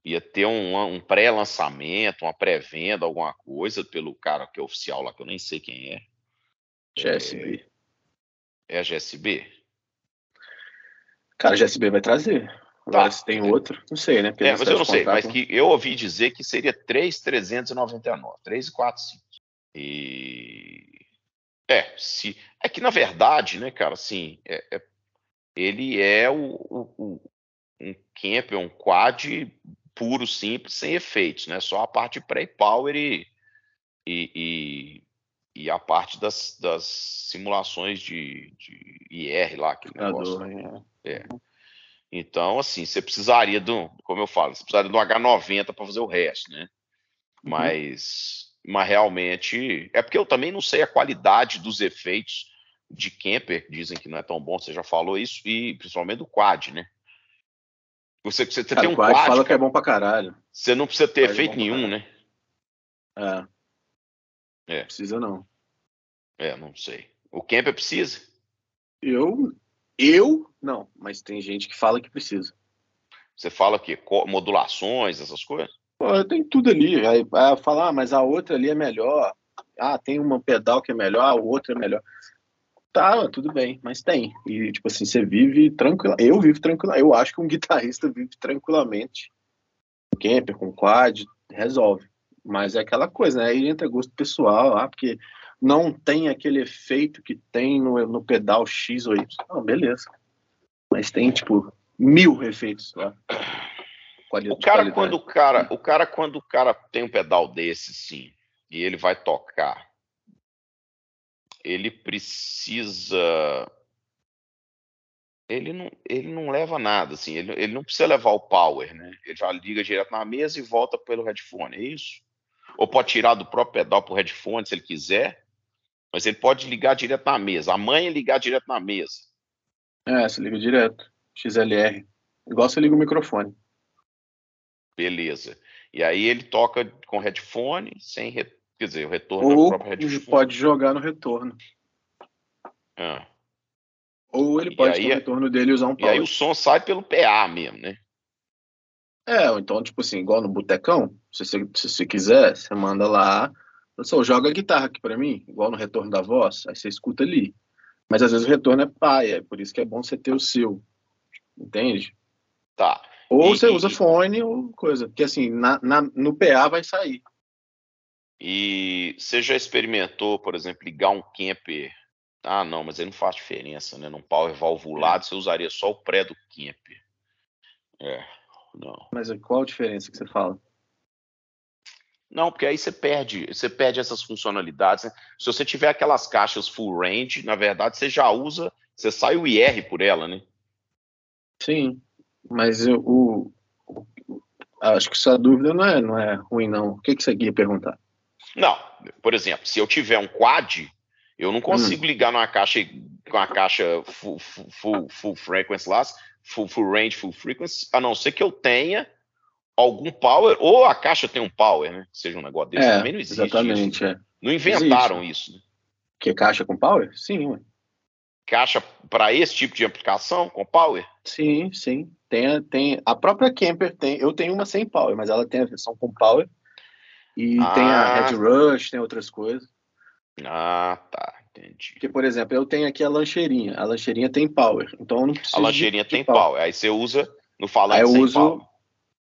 ia ter um, um pré-lançamento, uma pré-venda, alguma coisa, pelo cara que é oficial lá, que eu nem sei quem é. GSB. É, é a GSB? Cara, a GSB vai trazer. Agora, tá. se tem outro, não sei, né? é, mas eu não sei, mas que eu ouvi dizer que seria 3,399, 3,45. E. É, se. É que, na verdade, né, cara, assim, é, é... ele é o, o, o, um camper, um quad puro, simples, sem efeitos, né? Só a parte pré-power e, e, e, a parte das, das simulações de, de IR lá, aquele negócio. Né? É. é. Então, assim, você precisaria do, como eu falo, você precisaria do H90 para fazer o resto, né? Uhum. Mas, realmente, é porque eu também não sei a qualidade dos efeitos de camper, dizem que não é tão bom, você já falou isso, e principalmente do quad, né? Você, você, cara, tem um quad, quad fala cara, que é bom pra caralho. Você não precisa ter é efeito é nenhum, né? É. É. Precisa não. É, não sei. O camper precisa? Eu eu não, mas tem gente que fala que precisa. Você fala que modulações, essas coisas? Pô, tem tudo ali. Aí, aí falar, ah, mas a outra ali é melhor. Ah, tem uma pedal que é melhor, a outra é melhor. Tá, tudo bem, mas tem. E, tipo assim, você vive tranquilo. Eu vivo tranquilo. Eu acho que um guitarrista vive tranquilamente. Com camper, com quad, resolve. Mas é aquela coisa, né? Aí entra gosto pessoal, ah, porque não tem aquele efeito que tem no, no pedal X ou Y. Ah, beleza. Mas tem, tipo, mil efeitos lá. O cara, quando o cara, o cara, quando o cara tem um pedal desse, sim, e ele vai tocar, ele precisa. Ele não, ele não leva nada, assim, ele, ele não precisa levar o power, né? Ele já liga direto na mesa e volta pelo headphone, é isso? Ou pode tirar do próprio pedal pro headphone se ele quiser. Mas ele pode ligar direto na mesa. A mãe é ligar direto na mesa. É, você liga direto. XLR. Igual você liga o microfone. Beleza. E aí ele toca com headphone, sem re... quer dizer, o retorno Ou próprio headphone. pode jogar no retorno. Ah. Ou ele pode, aí, no retorno dele, usar um power. E aí o som sai pelo PA mesmo, né? É, então, tipo assim, igual no botecão, se você, se você quiser, você manda lá, só joga a guitarra aqui para mim, igual no retorno da voz, aí você escuta ali. Mas às vezes o retorno é paia, é por isso que é bom você ter o seu. Entende? Tá. Ou e, você usa fone ou coisa, porque assim, na, na, no PA vai sair. E você já experimentou, por exemplo, ligar um camper? Ah, não, mas ele não faz diferença, né? Num power valvulado, é. você usaria só o pré do camper. É, não. Mas qual a diferença que você fala? Não, porque aí você perde, você perde essas funcionalidades. Né? Se você tiver aquelas caixas full range, na verdade você já usa, você sai o IR por ela, né? Sim, mas eu, o, o, acho que sua dúvida não é, não é ruim, não. O que, que você queria perguntar? Não, por exemplo, se eu tiver um quad, eu não consigo hum. ligar numa caixa com a caixa full, full, full frequency lá, full, full range, full frequency, a não ser que eu tenha algum power, ou a caixa tem um power, né? Seja um negócio desse, é, também não existe. Exatamente, é. Não inventaram existe. isso. Né? Que caixa com power? Sim, ué. Caixa para esse tipo de aplicação com power? Sim, sim. Tem, tem a própria Camper tem. Eu tenho uma sem power, mas ela tem a versão com power. E ah. tem a Red Rush, tem outras coisas. Ah, tá. Entendi. Porque, por exemplo, eu tenho aqui a lancheirinha. A lancheirinha tem power. Então eu não preciso. A lancheirinha tem power. power. Aí você usa no falante aí eu sem uso, power.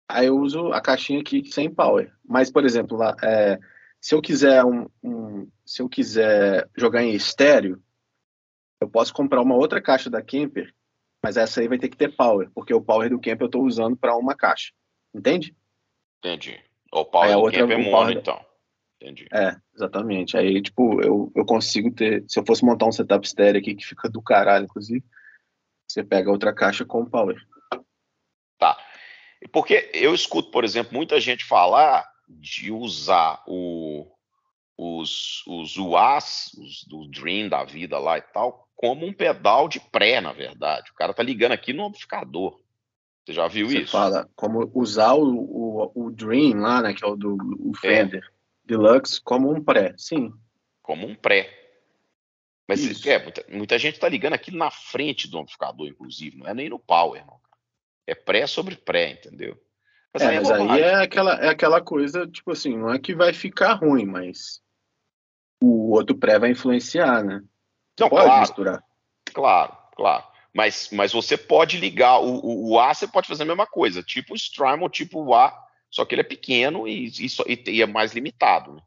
Aí eu uso a caixinha aqui sem power. Mas, por exemplo, lá, é, se eu quiser um, um, se eu quiser jogar em estéreo, eu posso comprar uma outra caixa da Kemper, mas essa aí vai ter que ter power, porque o power do Kemper eu estou usando para uma caixa. Entende? Entendi. O power aí do outra, Kemper é mono, então. Entendi. É, exatamente. Aí, tipo, eu, eu consigo ter. Se eu fosse montar um setup estéreo aqui, que fica do caralho, inclusive, você pega outra caixa com power. Tá. Porque eu escuto, por exemplo, muita gente falar de usar o, os, os UAs, os do Dream da vida lá e tal, como um pedal de pré, na verdade. O cara tá ligando aqui no amplificador. Você já viu Você isso? fala como usar o, o, o Dream lá, né, que é o do o é. Fender. É. Deluxe como um pré, sim. Como um pré. Mas é, muita, muita gente está ligando aqui na frente do amplificador, inclusive, não é nem no power, não. É pré sobre pré, entendeu? Mas, é, aí, é mas aí é aquela, é aquela coisa, tipo assim, não é que vai ficar ruim, mas o outro pré vai influenciar, né? Não, pode claro, misturar. Claro, claro. Mas, mas você pode ligar o, o, o A, você pode fazer a mesma coisa, tipo o Strymon, tipo o A, só que ele é pequeno e, e, e é mais limitado, né?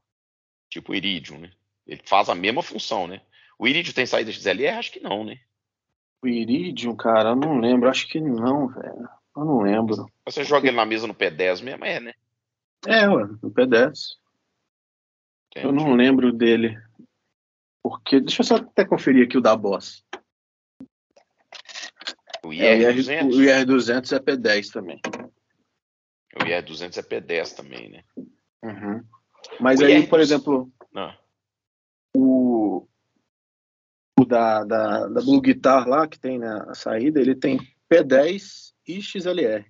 Tipo o Iridium, né? Ele faz a mesma função, né? O Iridium tem saída XLR? Acho que não, né? O Iridium, cara, eu não lembro. Acho que não, velho. Eu não lembro. Você joga ele na mesa no P10 mesmo? É, né? É, ué, no P10. Entendi. Eu não lembro dele. Porque. Deixa eu só até conferir aqui o da Boss. O IR200? É, o IR200 é P10 também. O IR200 é P10 também, né? Uhum. Mas o aí, IR200... por exemplo, Não. Ah. o, o da, da, da Blue Guitar lá, que tem na saída, ele tem P10 e XLR.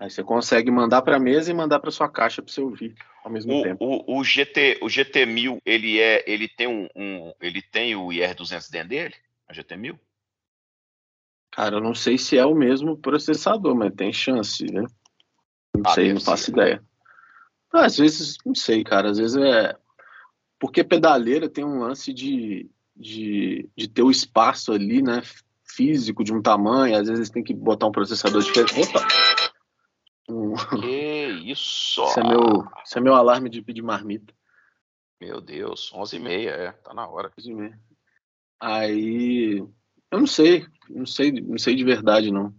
Aí você consegue mandar para a mesa e mandar para sua caixa para você ouvir ao mesmo o, tempo. O, o, GT, o GT1000, ele é, ele tem um, um ele tem o IR200 dentro dele, a GT1000? Cara, eu não sei se é o mesmo processador, mas tem chance, né? Não ah, sei, não faço ideia. Ah, às vezes, não sei, cara. Às vezes é. Porque pedaleira tem um lance de, de, de ter o espaço ali, né? Físico de um tamanho. Às vezes tem que botar um processador diferente. Opa! Que isso! É meu, é meu alarme de pedir marmita. Meu Deus, 11h30, é, tá na hora. 11h30. Aí, eu não sei, não sei, não sei de verdade, não.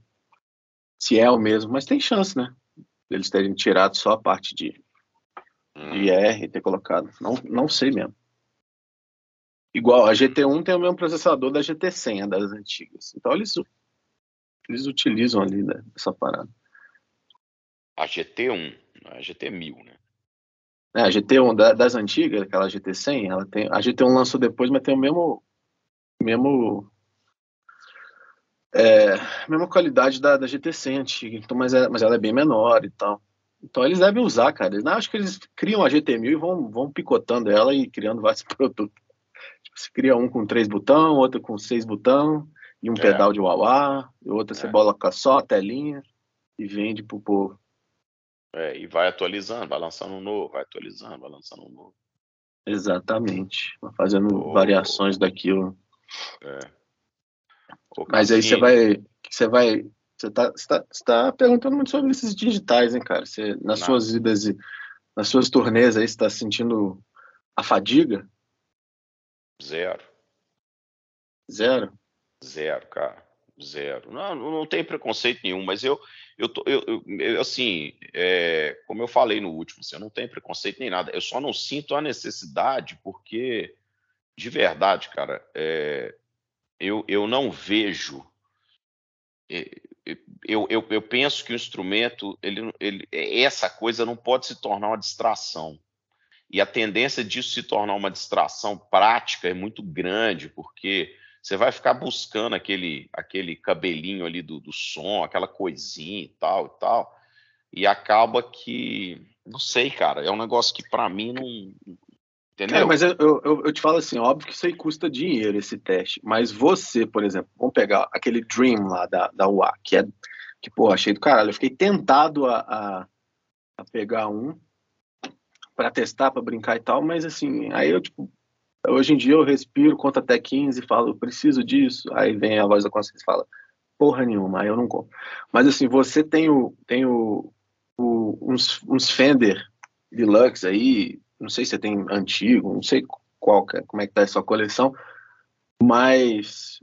Se é o mesmo, mas tem chance, né? eles terem tirado só a parte de, hum. de R e ter colocado. Não, não sei mesmo. Igual, a GT1 tem o mesmo processador da GT100, a das antigas. Então eles, eles utilizam ali né, essa parada. A GT1, a GT1000, né? É, a GT1 da, das antigas, aquela GT100, ela tem, a GT1 lançou depois, mas tem o mesmo, mesmo é, mesma qualidade da, da GTC antiga, então, mas, é, mas ela é bem menor e tal. Então eles devem usar, cara. Eu acho que eles criam a GT1000 e vão, vão picotando ela e criando vários produtos. Tipo, você cria um com três botão, outro com seis botão, e um é. pedal de wah e outra é. você coloca só a telinha e vende pro povo. É, e vai atualizando, vai lançando um novo, vai atualizando, vai lançando um novo. Exatamente. Fazendo oh. variações daquilo. É. Mas aí você vai. Você vai. Você tá, você tá, você tá perguntando muito sobre esses digitais, hein, cara? Você, nas Não. suas idas e nas suas turnês aí, você tá sentindo a fadiga? Zero. Zero? Zero, cara. Zero. Não, não tem preconceito nenhum, mas eu, eu, tô, eu, eu assim, é, como eu falei no último, assim, eu não tenho preconceito nem nada. Eu só não sinto a necessidade, porque, de verdade, cara, é, eu, eu não vejo eu, eu, eu penso que o instrumento, ele, ele, essa coisa não pode se tornar uma distração. E a tendência disso se tornar uma distração prática é muito grande, porque você vai ficar buscando aquele, aquele cabelinho ali do, do som, aquela coisinha e tal e tal, e acaba que, não sei, cara, é um negócio que para mim não. Entendeu? Cara, mas eu, eu, eu, te falo assim, óbvio que isso aí custa dinheiro, esse teste, mas você, por exemplo, vamos pegar aquele Dream lá da, da UA, que é, que, pô, achei do caralho, eu fiquei tentado a, a, a pegar um, para testar, para brincar e tal, mas assim, aí eu, tipo, hoje em dia eu respiro, conto até 15 e falo, preciso disso, aí vem a voz da consciência e fala, porra nenhuma, aí eu não conto. Mas assim, você tem o, tem o, o uns, uns Fender Deluxe aí, não sei se você tem antigo, não sei qual, é, como é que tá a sua coleção, mas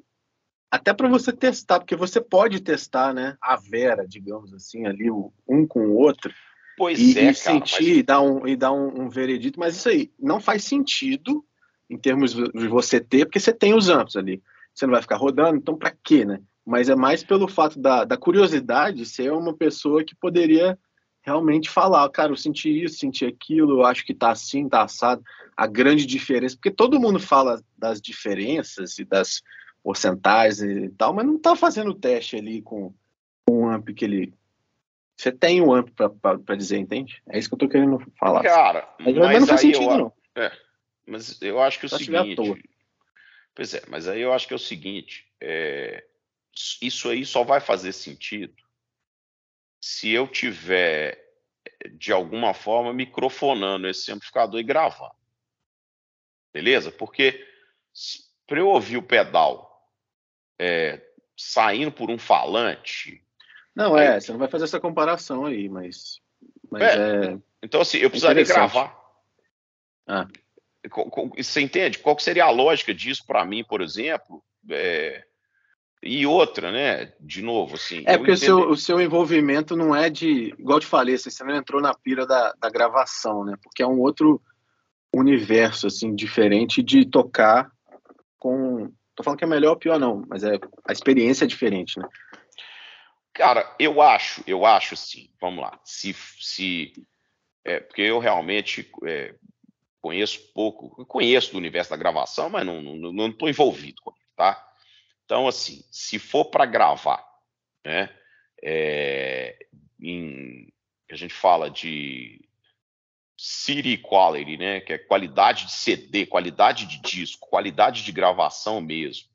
até para você testar, porque você pode testar, né, a Vera, digamos assim, ali, um com o outro, Pois e, é, e sentir mas... e dar, um, e dar um, um, veredito, mas isso aí não faz sentido em termos de você ter, porque você tem os amplos ali. Você não vai ficar rodando, então para quê, né? Mas é mais pelo fato da, da curiosidade ser uma pessoa que poderia realmente falar, cara, eu senti isso, senti aquilo, eu acho que tá assim, tá assado. A grande diferença, porque todo mundo fala das diferenças e das porcentagens e tal, mas não tá fazendo teste ali com, com um amp que ele você tem o um amplo para dizer, entende? É isso que eu tô querendo falar. Cara, mas, mas não faz sentido, eu, não. É, mas eu acho que é o seguinte. Pois é, mas aí eu acho que é o seguinte: é, isso aí só vai fazer sentido se eu tiver, de alguma forma, microfonando esse amplificador e gravar. Beleza? Porque para eu ouvir o pedal é, saindo por um falante, não, é, você não vai fazer essa comparação aí, mas. mas é, é... Então, assim, eu precisaria gravar. Ah. Você entende? Qual seria a lógica disso para mim, por exemplo? É... E outra, né? De novo, assim. É porque o seu, o seu envolvimento não é de. Igual eu te falei, assim, você não entrou na pira da, da gravação, né? Porque é um outro universo, assim, diferente de tocar com. Tô falando que é melhor ou pior, não, mas é, a experiência é diferente, né? Cara, eu acho, eu acho sim. Vamos lá. Se, se é, porque eu realmente é, conheço pouco, conheço do universo da gravação, mas não estou não, não envolvido com ele, tá? Então, assim, se for para gravar, né, é, em, a gente fala de city quality, né, que é qualidade de CD, qualidade de disco, qualidade de gravação mesmo.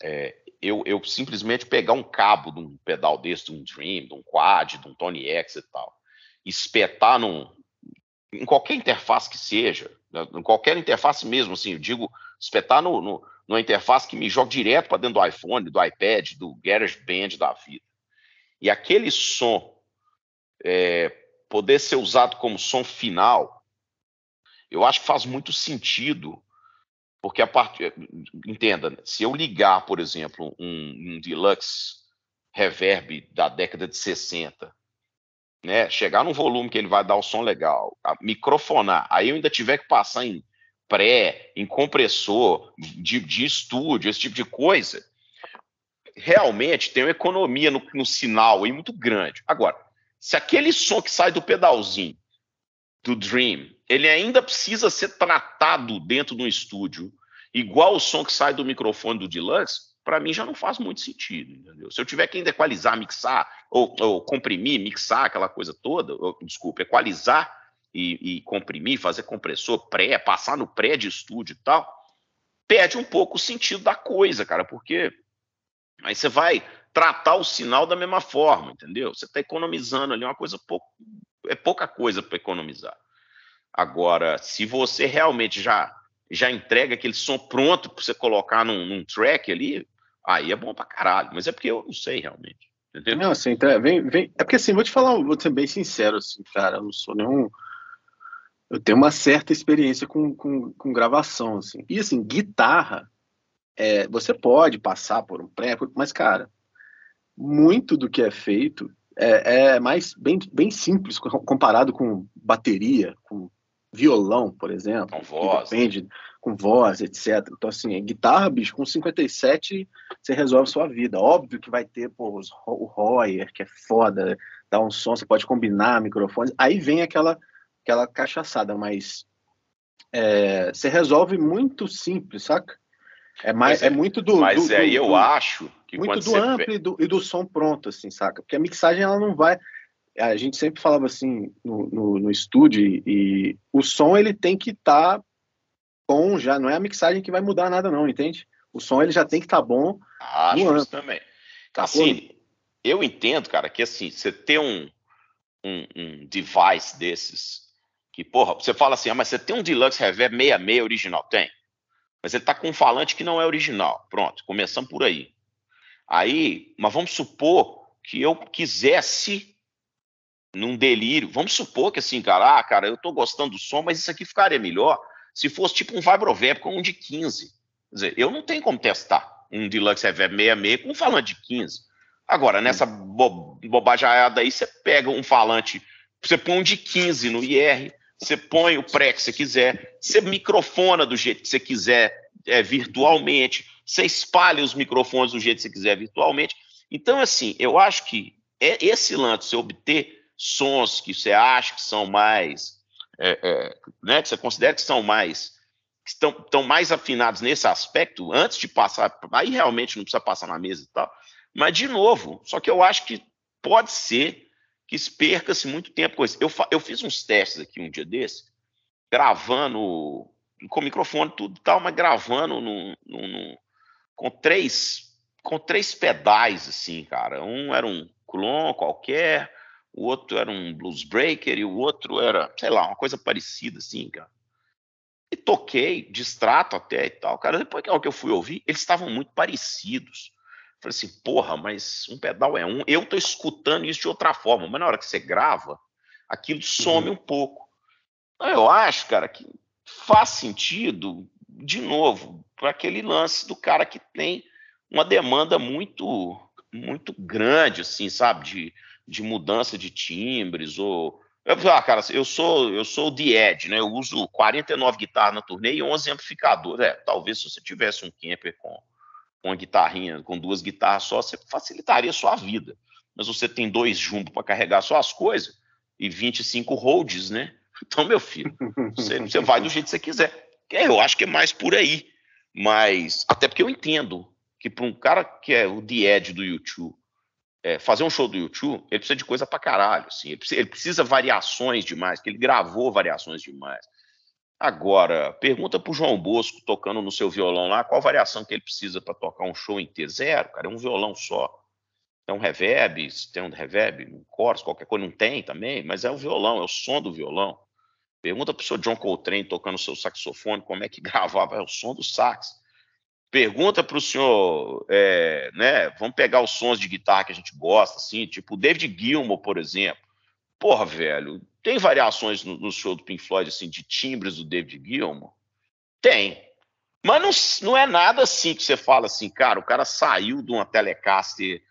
É, eu, eu simplesmente pegar um cabo de um pedal desse, de um Dream, de um Quad, de um Tony X e tal, espetar num, em qualquer interface que seja, né, em qualquer interface mesmo, assim, eu digo, espetar no, no, numa interface que me joga direto para dentro do iPhone, do iPad, do GarageBand da vida. E aquele som é, poder ser usado como som final, eu acho que faz muito sentido porque a partir. Entenda, se eu ligar, por exemplo, um, um deluxe reverb da década de 60, né, chegar num volume que ele vai dar o som legal, microfonar, aí eu ainda tiver que passar em pré, em compressor, de, de estúdio, esse tipo de coisa, realmente tem uma economia no, no sinal aí muito grande. Agora, se aquele som que sai do pedalzinho do Dream ele ainda precisa ser tratado dentro de um estúdio, igual o som que sai do microfone do Deluxe, para mim já não faz muito sentido, entendeu? Se eu tiver que ainda equalizar, mixar, ou, ou comprimir, mixar aquela coisa toda, ou, desculpa, equalizar e, e, comprimir, fazer compressor pré, passar no pré de estúdio e tal, perde um pouco o sentido da coisa, cara, porque aí você vai tratar o sinal da mesma forma, entendeu? Você está economizando ali uma coisa pouco, é pouca coisa para economizar. Agora, se você realmente já já entrega aquele som pronto para você colocar num, num, track ali, aí é bom pra caralho. Mas é porque eu não sei realmente. Entendeu? Não, assim, vem, vem. É porque assim, vou te falar, vou ser bem sincero, assim, cara, eu não sou nenhum. Eu tenho uma certa experiência com, com, com gravação, assim. E assim, guitarra, é, você pode passar por um pré, mas, cara, muito do que é feito é, é mais bem, bem simples comparado com bateria, com violão, por exemplo. Com voz. Depende, com voz, etc. Então, assim, guitarra, bicho, com 57 você resolve sua vida. Óbvio que vai ter pô, os, o Royer, que é foda, dá um som, você pode combinar microfones. Aí vem aquela, aquela cachaçada, mas é, você resolve muito simples, saca? É, mais, é, é, muito do. Mas do, aí do, eu do, acho que. Muito do amplo e do, e do som pronto, assim, saca? Porque a mixagem ela não vai. A gente sempre falava assim no, no, no estúdio e, o som ele tem que estar tá bom já, não é a mixagem que vai mudar nada, não, entende? O som ele já tem que estar tá bom. Acho isso também. Tá assim, bom. eu entendo, cara, que assim, você ter um, um, um, device desses, que, porra, você fala assim, ah, mas você tem um Deluxe Reverb 66 original? Tem. Mas ele tá com um falante que não é original. Pronto, começamos por aí. Aí, mas vamos supor que eu quisesse num delírio. Vamos supor que assim, cara, ah, cara, eu tô gostando do som, mas isso aqui ficaria melhor se fosse tipo um Vibroverb com um de 15. Quer dizer, eu não tenho como testar um Deluxe Reverb 66 com um falante de 15. Agora, nessa bo bobajada aí, você pega um falante, você põe um de 15 no IR, você põe o pré que você quiser, você microfona do jeito que você quiser é, virtualmente, você espalha os microfones do jeito que você quiser virtualmente. Então, assim, eu acho que é esse lance, você obter sons que você acha que são mais, é, é, né, que você considera que são mais, que estão, estão mais afinados nesse aspecto, antes de passar, aí realmente não precisa passar na mesa e tal, mas de novo, só que eu acho que pode ser que perca-se muito tempo com isso. Eu, eu fiz uns testes aqui um dia desse, gravando com microfone tudo tal, mas gravando no, com três com três pedais assim, cara. Um era um Clon qualquer, o outro era um Blues Breaker e o outro era, sei lá, uma coisa parecida assim, cara. E toquei, distrato até e tal, cara. Depois que eu fui ouvir, eles estavam muito parecidos. Falei assim, porra, mas um pedal é um. Eu tô escutando isso de outra forma, mas na hora que você grava, aquilo some uhum. um pouco. Então, eu acho, cara, que faz sentido, de novo, para aquele lance do cara que tem uma demanda muito muito grande, assim, sabe, de, de mudança de timbres ou eu, ah, cara, eu sou eu sou o The Edge, né? Eu uso 49 guitarras na turnê e 11 amplificadores. É, talvez se você tivesse um camper com com uma guitarrinha, com duas guitarras só, você facilitaria a sua vida. Mas você tem dois jumbo para carregar suas coisas e 25 holds, né? Então, meu filho, você, você vai do jeito que você quiser. Eu acho que é mais por aí. Mas, até porque eu entendo que para um cara que é o The Edge do YouTube, é, fazer um show do YouTube, ele precisa de coisa para caralho. Assim, ele, precisa, ele precisa variações demais, que ele gravou variações demais. Agora, pergunta para o João Bosco tocando no seu violão lá, qual variação que ele precisa para tocar um show inteiro? Zero, cara, é um violão só. Tem um reverb, tem um reverb, um chorus, qualquer coisa, não tem também, mas é o violão, é o som do violão. Pergunta para o seu John Coltrane tocando seu saxofone como é que gravava, é o som do sax. Pergunta para o senhor, é, né, vamos pegar os sons de guitarra que a gente gosta, assim, tipo o David Gilmour, por exemplo. Porra, velho, tem variações no, no, show do Pink Floyd, assim, de timbres do David Gilmour? Tem. Mas não, não é nada assim que você fala assim, cara, o cara saiu de uma Telecaster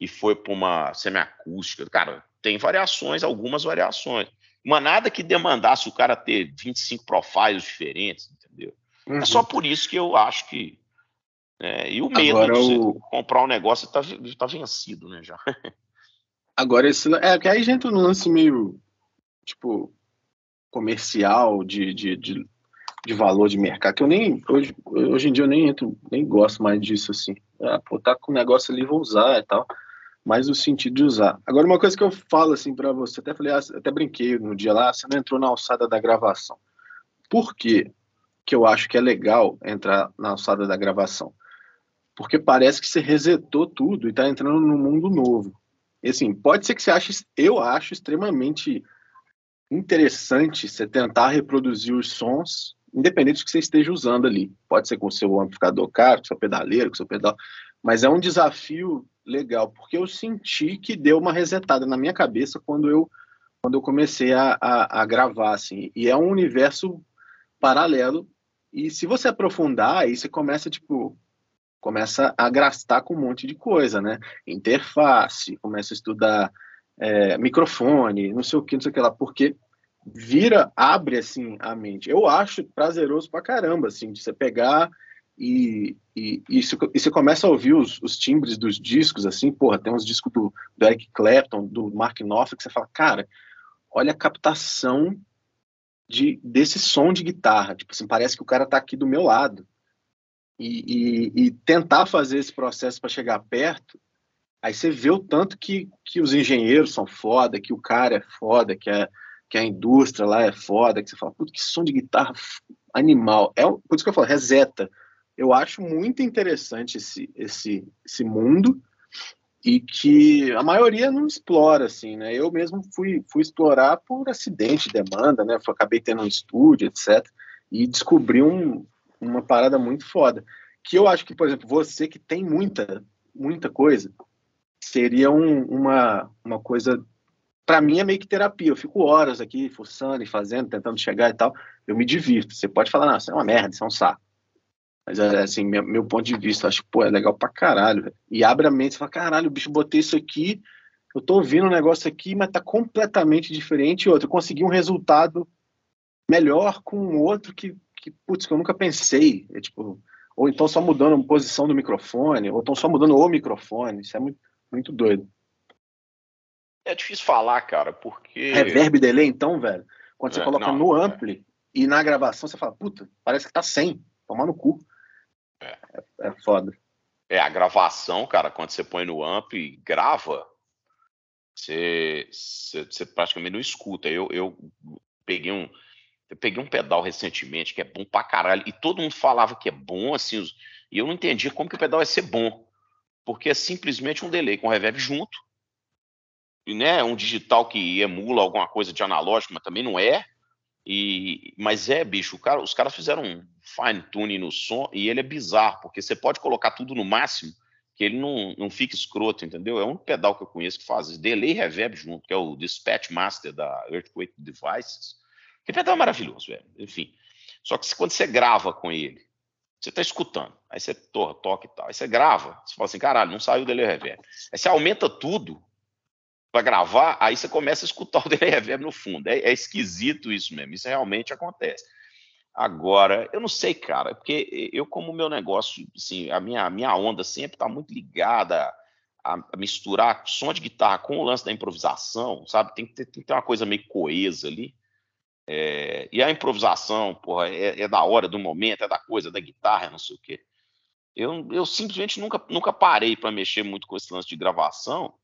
e foi para uma semiacústica. Cara, tem variações, algumas variações. Mas nada que demandasse o cara ter 25 profiles diferentes, entendeu? Uhum. É só uhum. por isso que eu acho que. É, e o medo Agora, de o... comprar um negócio está tá vencido, né? Já. Agora, esse, é que aí a gente no lance meio tipo, comercial, de, de, de, de, valor de mercado, que eu nem, hoje, hoje em dia eu nem entro, nem gosto mais disso, assim. Ah, pô, tá com o negócio ali, vou usar e tal, mas o sentido de usar. Agora, uma coisa que eu falo, assim, para você, até falei, ah, até brinquei no dia lá, você não entrou na alçada da gravação. Por quê que eu acho que é legal entrar na alçada da gravação? Porque parece que você resetou tudo e tá entrando num mundo novo. E assim, pode ser que você ache, eu acho extremamente interessante você tentar reproduzir os sons, independente do que você esteja usando ali. Pode ser com o seu amplificador caro, com seu pedaleiro, com seu pedal, mas é um desafio legal, porque eu senti que deu uma resetada na minha cabeça quando eu quando eu comecei a, a, a gravar, assim, e é um universo paralelo, e se você aprofundar, aí você começa, tipo, começa a gastar com um monte de coisa, né? Interface, começa a estudar é, microfone, não sei o que, não sei o que lá, porque vira, abre assim a mente. Eu acho prazeroso pra caramba, assim, de você pegar e, e, e, e você começa a ouvir os, os, timbres dos discos, assim, porra, tem uns discos do, do Eric Clapton, do Mark Knopfler, que você fala, cara, olha a captação de, desse som de guitarra, tipo assim, parece que o cara tá aqui do meu lado. E, e, e tentar fazer esse processo para chegar perto, aí você vê o tanto que, que os engenheiros são foda, que o cara é foda, que a, que a indústria lá é foda, que você fala, puta, que som de guitarra animal. É, por isso que eu falo, reseta eu acho muito interessante esse, esse, esse mundo e que a maioria não explora, assim, né? Eu mesmo fui, fui explorar por acidente, demanda, né? acabei tendo um estúdio, etc. E descobri um, uma parada muito foda. Que eu acho que, por exemplo, você que tem muita, muita coisa, seria um, uma, uma coisa. Para mim é meio que terapia. Eu fico horas aqui forçando e fazendo, tentando chegar e tal. Eu me divirto. Você pode falar, não, isso é uma merda, isso é um saco. Mas, é, assim, meu, meu, ponto de vista, acho que, pô, é legal pra caralho, véio. E abre a mente e fala, caralho, bicho, botei isso aqui, eu tô ouvindo um negócio aqui, mas tá completamente diferente. E outro, eu consegui um resultado melhor com outro que, que, putz, que eu nunca pensei. É tipo, ou então só mudando a posição do microfone, ou então só mudando o microfone. Isso é muito, muito doido. É difícil falar, cara, porque. Reverb delay, então, velho. Quando você é, coloca não, no é. ampli é. e na gravação você fala, puta, parece que tá 100. Tomar no cu. É. é, é foda. É, a gravação, cara, quando você põe no amp e grava, você, você, você praticamente não escuta. Eu, eu peguei um. Eu peguei um pedal recentemente que é bom pra caralho. E todo mundo falava que é bom, assim, e eu não entendia como que o pedal vai ser bom. Porque é simplesmente um delay com reverb junto. E, né, um digital que emula alguma coisa de analógico, mas também não é. E, mas é, bicho, cara, os caras fizeram um fine tuning no som e ele é bizarro, porque você pode colocar tudo no máximo, que ele não, não fica escroto, entendeu? É um pedal que eu conheço que faz delay reverb junto, que é o Dispatch Master da Earthquake Devices. Que pedal maravilhoso, velho. Enfim. Só que quando você grava com ele, você tá escutando, aí você torra, toca e tal, aí você grava, você fala assim, caralho, não saiu o delay reverb. Aí você aumenta tudo, para gravar, aí você começa a escutar o delay reverb no fundo. É, é, esquisito isso mesmo, isso realmente acontece. Agora, eu não sei, cara, porque eu, como meu negócio, assim, a minha, a minha onda sempre está muito ligada a, a, misturar som de guitarra com o lance da improvisação, sabe? Tem que ter, tem que ter uma coisa meio coesa ali. É, e a improvisação, porra, é, é, da hora, do momento, é da coisa, da guitarra, não sei o quê. Eu, eu simplesmente nunca, nunca parei para mexer muito com esse lance de gravação,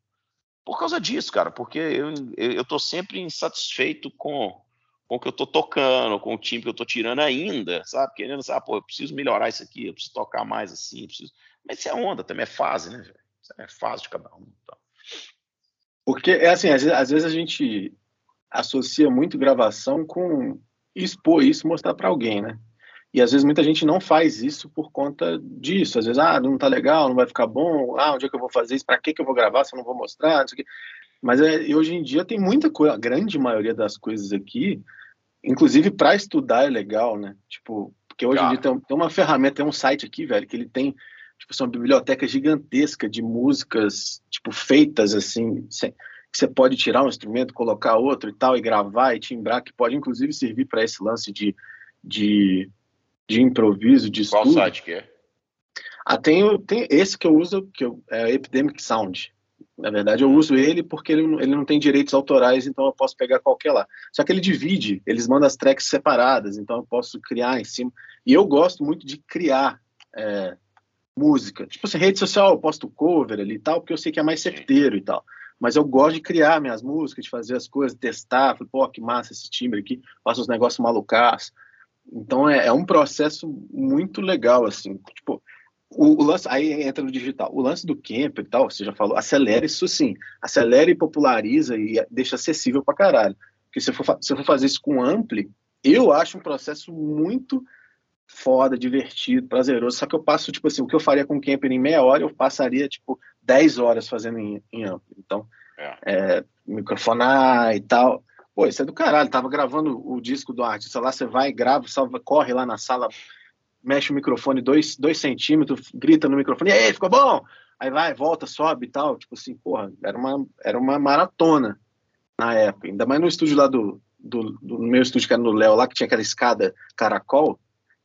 por causa disso, cara, porque eu, eu tô sempre insatisfeito com, com o que eu tô tocando, com o time que eu tô tirando ainda, sabe? Querendo, sabe, pô, eu preciso melhorar isso aqui, eu preciso tocar mais assim, preciso... Mas isso é onda, também é fase, né, velho? Isso é fase de cada um. Então. Porque, é assim, às vezes, às vezes a gente associa muito gravação com expor isso, mostrar para alguém, né? E às vezes muita gente não faz isso por conta disso. Às vezes, ah, não tá legal, não vai ficar bom. Ah, onde é que eu vou fazer isso? Para que que eu vou gravar se eu não vou mostrar? Não Mas é, hoje em dia tem muita coisa, a grande maioria das coisas aqui, inclusive para estudar é legal, né? Tipo, porque hoje em dia tem, tem, uma ferramenta, tem um site aqui, velho, que ele tem tipo, uma biblioteca gigantesca de músicas, tipo, feitas assim, que você pode tirar um instrumento, colocar outro e tal, e gravar e timbrar, que pode inclusive servir para esse lance de, de de improviso, de Qual site que é? Ah, tem, tem esse que eu uso, que eu, é Epidemic Sound. Na verdade, eu uso ele porque ele, ele não tem direitos autorais, então eu posso pegar qualquer lá. Só que ele divide, eles mandam as tracks separadas, então eu posso criar em cima. E eu gosto muito de criar é, música. Tipo assim, rede social, eu posto cover ali e tal, porque eu sei que é mais certeiro e tal. Mas eu gosto de criar minhas músicas, de fazer as coisas, testar. Falei, pô, que massa esse timbre aqui, faço uns negócios malucaços. Então é, é, um processo muito legal, assim. Tipo, o, o, lance, aí entra no digital. O lance do camp e tal, você já falou, acelera isso sim. Acelera e populariza e deixa acessível pra caralho. Porque se eu for, se eu for fazer isso com ampli, eu acho um processo muito foda, divertido, prazeroso. Só que eu passo, tipo assim, o que eu faria com o camper em meia hora, eu passaria, tipo, 10 horas fazendo em, em ampli. Então, é. É, microfonar e tal. Pô, isso é do caralho. Tava gravando o disco do artista lá, você vai, grava, salva, corre lá na sala, mexe o microfone dois, dois centímetros, grita no microfone, e aí, ficou bom? Aí vai, volta, sobe e tal. Tipo assim, porra, era uma, era uma maratona na época. Ainda mais no estúdio lá do, do, do meu estúdio, que era no Léo, lá que tinha aquela escada caracol.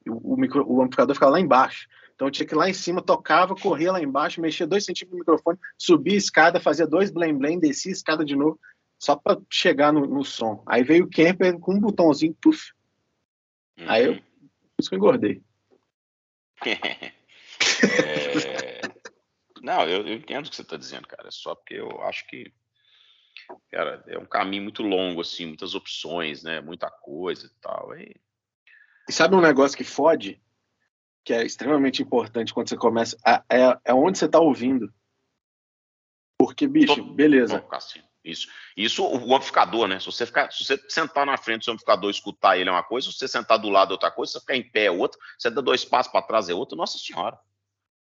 o, o, micro, o amplificador ficava lá embaixo. Então eu tinha que ir lá em cima, tocava, corria lá embaixo, mexia dois centímetros no microfone, subia a escada, fazia dois blém blém, descia a escada de novo, só para chegar no, no, som. Aí veio o Kemper com um botãozinho, puf. Uhum. Aí eu, isso que eu engordei. é... Não, eu, eu, entendo o que você está dizendo, cara. É só porque eu acho que, cara, é um caminho muito longo, assim, muitas opções, né? Muita coisa e tal. E, e sabe um negócio que fode? Que é extremamente importante quando você começa, é, é onde você está ouvindo. Porque, bicho, beleza. Isso. Isso o amplificador, né? Se você, ficar, se você sentar na frente do amplificador e escutar ele é uma coisa, se você sentar do lado é outra coisa, se você ficar em pé é outra, se você dá dois passos para trás é outra, nossa senhora.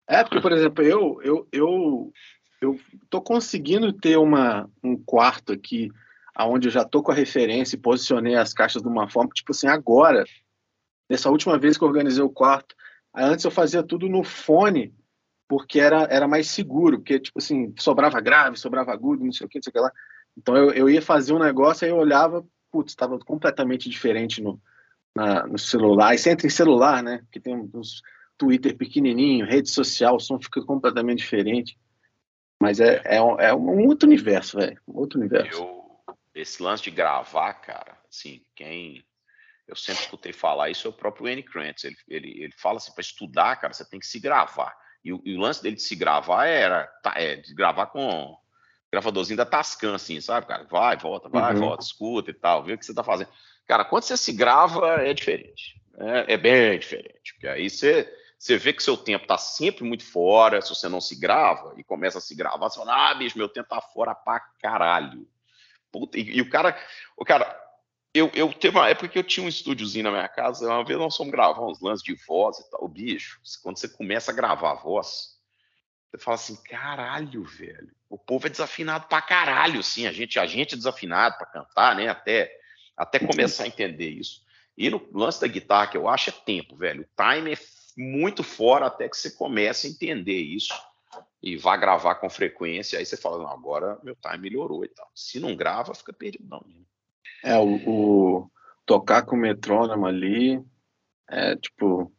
É, porque, por exemplo, eu eu, eu, eu tô conseguindo ter uma, um quarto aqui onde eu já tô com a referência e posicionei as caixas de uma forma, tipo assim, agora, nessa última vez que eu organizei o quarto, Antes eu fazia tudo no fone, porque era, era mais seguro, porque, tipo assim, sobrava grave, sobrava agudo, não sei o que, não sei o que lá. Então eu, eu ia fazer um negócio, aí eu olhava, putz, estava completamente diferente no, na, no celular. E você entra em celular, né? Que tem uns Twitter pequenininho, rede social, o som fica completamente diferente. Mas é, é, um, é um outro universo, velho. Um outro universo. Eu, esse lance de gravar, cara, assim, quem eu sempre escutei falar isso, é o próprio Annie Krantz. Ele, ele, ele fala assim: para estudar, cara, você tem que se gravar. E o, e o lance dele de se gravar era tá, é, de gravar com gravadorzinho da Tascam, assim, sabe, cara? Vai, volta, vai, uhum. volta, escuta e tal, vê o que você tá fazendo. Cara, quando você se grava, é diferente. É, é bem diferente. Porque aí você, você vê que seu tempo tá sempre muito fora. Se você não se grava e começa a se gravar, você fala, ah, bicho, meu tempo tá fora pra caralho. Puta, e, e o cara, o cara, eu, eu teve uma época que eu tinha um estúdiozinho na minha casa, uma vez nós fomos gravar uns lances de voz e tal. Bicho, quando você começa a gravar a voz, você fala assim, caralho, velho. O povo é desafinado pra caralho, assim. A gente, a gente é desafinado para cantar, né? Até, até começar a entender isso. E no lance da guitarra, que eu acho é tempo, velho. O time é muito fora até que você comece a entender isso e vá gravar com frequência. Aí você fala, não, agora meu time melhorou e tal. Se não grava, fica perdido, não. É, o, o tocar com o metrônomo ali é tipo.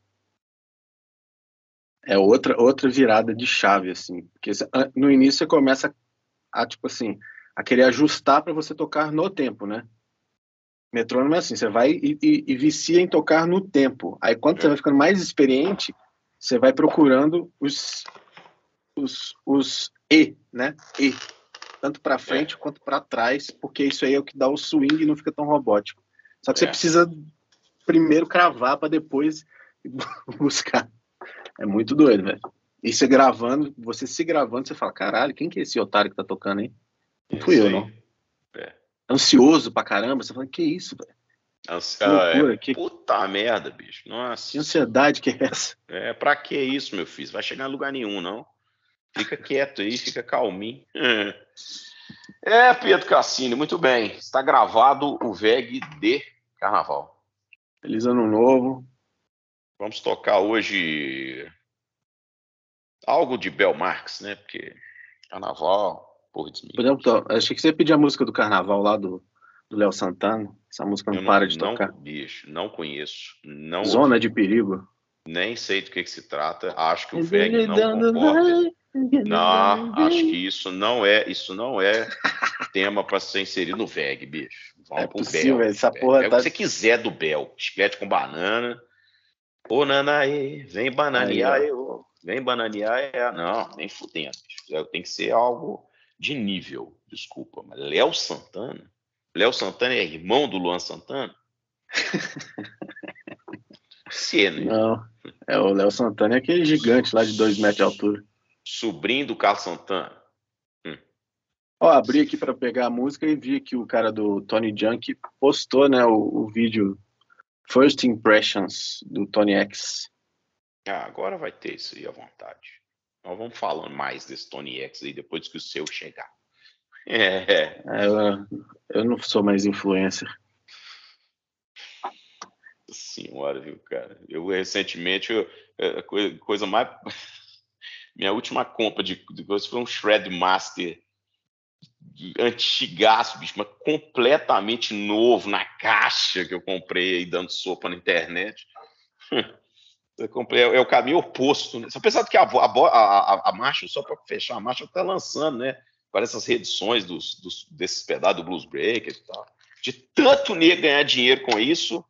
É outra, outra virada de chave, assim. Porque no início você começa a, tipo assim, a querer ajustar para você tocar no tempo, né? Metrônomo é assim, você vai e, e, e vicia em tocar no tempo. Aí quando você vai ficando mais experiente, você vai procurando os, os, os E, né? E tanto para frente é. quanto para trás, porque isso aí é o que dá o swing e não fica tão robótico. Só que é. você precisa primeiro cravar para depois buscar. É muito doido, velho. E você gravando, você se gravando, você fala, caralho, quem que é esse otário que tá tocando aí? Não fui eu, não. É. Ansioso pra caramba, você fala, que isso, velho? Ansi... Que loucura, é... que... Puta merda, bicho. Nossa. Que ansiedade que é essa? É, pra que isso, meu filho? Vai chegar em lugar nenhum, não. Fica quieto aí, fica calminho. É, Pedro Cassini, muito bem. Está gravado o VEG de Carnaval. Feliz Ano Novo. Vamos tocar hoje algo de Bel Marx, né? Porque Carnaval, porra de Podemos Achei que você ia pedir a música do Carnaval lá do Léo Santana. Essa música não, não para de não, tocar. Bicho, não conheço. Não Zona ouvi. de Perigo. Nem sei do que, que se trata. Acho que o VEG não concorda. Não, acho que isso não é, isso não é tema para ser inserido no VEG, bicho. Vamos é pro possível, Bel. Essa porra é tá... o que você quiser do Bel. Chiclete com banana. Ô, Nanaê, vem bananear aí, eu. Vem bananear, é. Não, nem fudendo. Bicho. Tem que ser algo de nível, desculpa. Mas Léo Santana? Léo Santana é irmão do Luan Santana? Se, né? Não, é o Léo Santana é aquele gigante lá de dois metros de altura sobrinho do Carlos Santana. Hum. Ó, abri aqui para pegar a música e vi que o cara do Tony Junk postou, né, o, o, vídeo First Impressions do Tony X. Ah, agora vai ter isso aí à vontade. Nós vamos falando mais desse Tony X aí depois que o seu chegar. É. é eu, eu não sou mais influencer. Senhora, viu, cara? Eu recentemente, eu, a coisa, coisa mais minha última compra de, de coisa foi um Shred Master antigaço, bicho, mas completamente novo na caixa que eu comprei aí dando sopa na internet. É, é o caminho oposto. Né? Você pensando que a, a, a, a marcha, só para fechar a marcha, está lançando, né? Para essas reedições dos, dos, desses pedaços do Blues Breakers e tal. De tanto nego ganhar dinheiro com isso,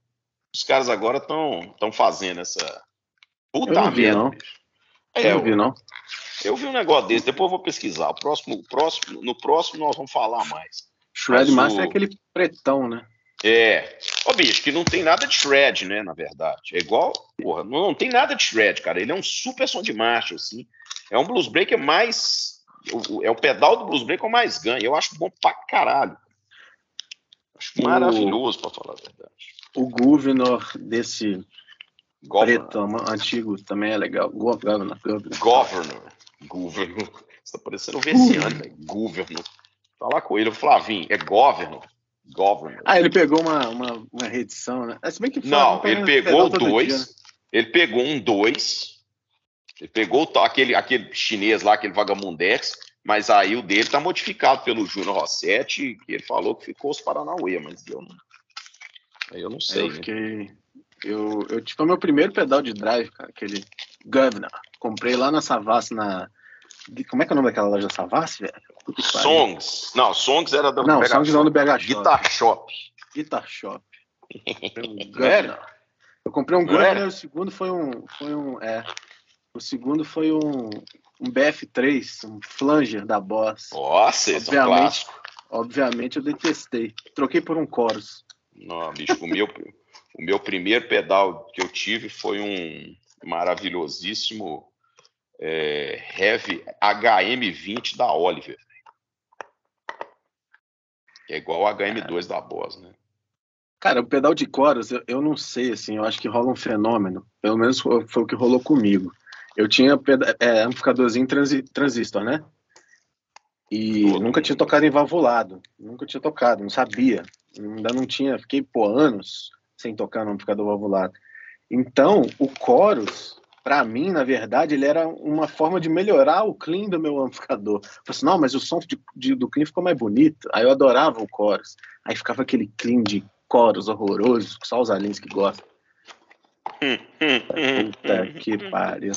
os caras agora estão fazendo essa. Puta eu não vi, É, eu vi, não. Eu vi um negócio desse, depois eu vou pesquisar. O próximo, próximo, no próximo nós vamos falar mais. Shred Master o... é aquele pretão, né? É. Ô, bicho, que não tem nada de shred, né, na verdade. É igual, porra, não, não tem nada de shred, cara. Ele é um super som de marcha, assim. É um blues breaker mais... É o pedal do blues breaker mais ganha. Eu acho bom pra caralho. Acho o... maravilhoso, pra falar a verdade. O governor desse governor. preto antigo também é legal. Governor. Governor. Governor. governor. Você tá parecendo um veciano, velho. Governor. Falar com ele, o Flavinho, é governor. Governor. Ah, ele pegou uma, uma, uma reedição, né? Se bem que não, ele pegou dois. Dia, né? Ele pegou um dois. Ele pegou aquele, aquele chinês lá, aquele vagamundex, mas aí o dele tá modificado pelo Júnior Rossetti, que ele falou que ficou os Paranauê, mas eu não. Aí eu não sei. Eu né? Eu, eu tipo, meu primeiro pedal de drive, cara, aquele Governor. Comprei lá na Savassi, na. Como é que é o nome daquela loja Savassi, velho? Songs. Não, Songs era do Não, BH Songs não do BH Shop. Guitar Shop. Guitar Shop. Velho. Eu comprei um Gunner, o segundo foi um, foi um, é, o segundo foi um, um BF3, um flanger da Boss. Nossa, esse obviamente, é um clássico. Obviamente eu detestei. Troquei por um Chorus. Não, bicho, o meu, o meu primeiro pedal que eu tive foi um maravilhosíssimo é, Heavy HM20 da Oliver. É igual o HM2 da Boss, né? Cara, o pedal de coros, eu, eu, não sei, assim, eu acho que rola um fenômeno. Pelo menos foi, foi o que rolou comigo. Eu tinha é, amplificadorzinho transi, transistor, né? E Todo nunca mundo. tinha tocado em valvulado. Nunca tinha tocado, não sabia. Ainda não tinha, fiquei, pô, anos sem tocar no amplificador valvulado. Então, o chorus, para mim, na verdade, ele era uma forma de melhorar o clean do meu amplificador. Eu falei assim, não, mas o som de, de, do clean ficou mais bonito. Aí eu adorava o chorus. Aí ficava aquele clean de chorus horroroso, só os aliens que gostam. Puta que pariu.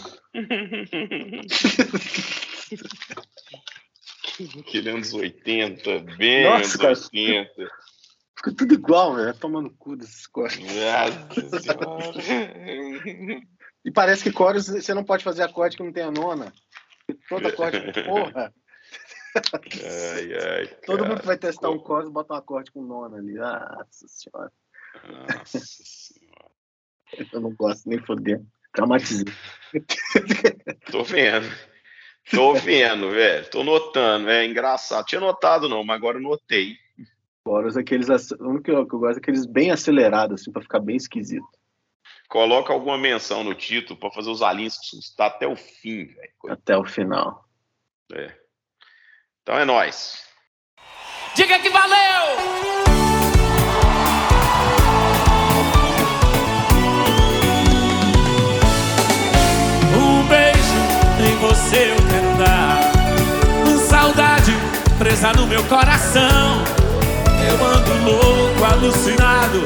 Aquele anos 80, bem Nossa, anos 80. Fica tudo igual, velho. Tomando cu desses senhora. E parece que chorus você não pode fazer acorde que não tem a nona. Toda acorde, porra. Ai, ai, Todo cara. mundo que vai testar um chorus bota um acorde com nona ali. Nossa senhora. Nossa senhora. Eu não gosto nem foder. Traumatizei. Tô vendo. Tô vendo, velho. Tô notando. É engraçado. Tinha notado não, mas agora eu notei. Chorus, aqueles. O único que eu gosto é aqueles bem acelerados, assim, pra ficar bem esquisito. Coloca alguma menção no título para fazer os alinhos estar até o fim, velho. Até o final. É. Então é nós. Diga que valeu! Um beijo em você eu quero dar. Com saudade presa no meu coração. Eu ando louco, alucinado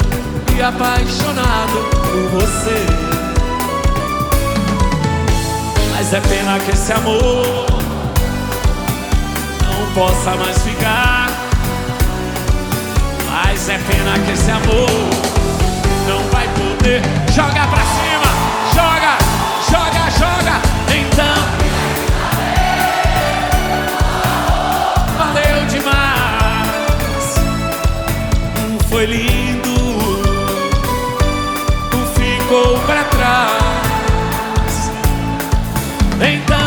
e apaixonado por você. Mas é pena que esse amor não possa mais ficar. Mas é pena que esse amor não vai poder. Joga pra cima, joga, joga, joga. foi lindo ficou para trás. Então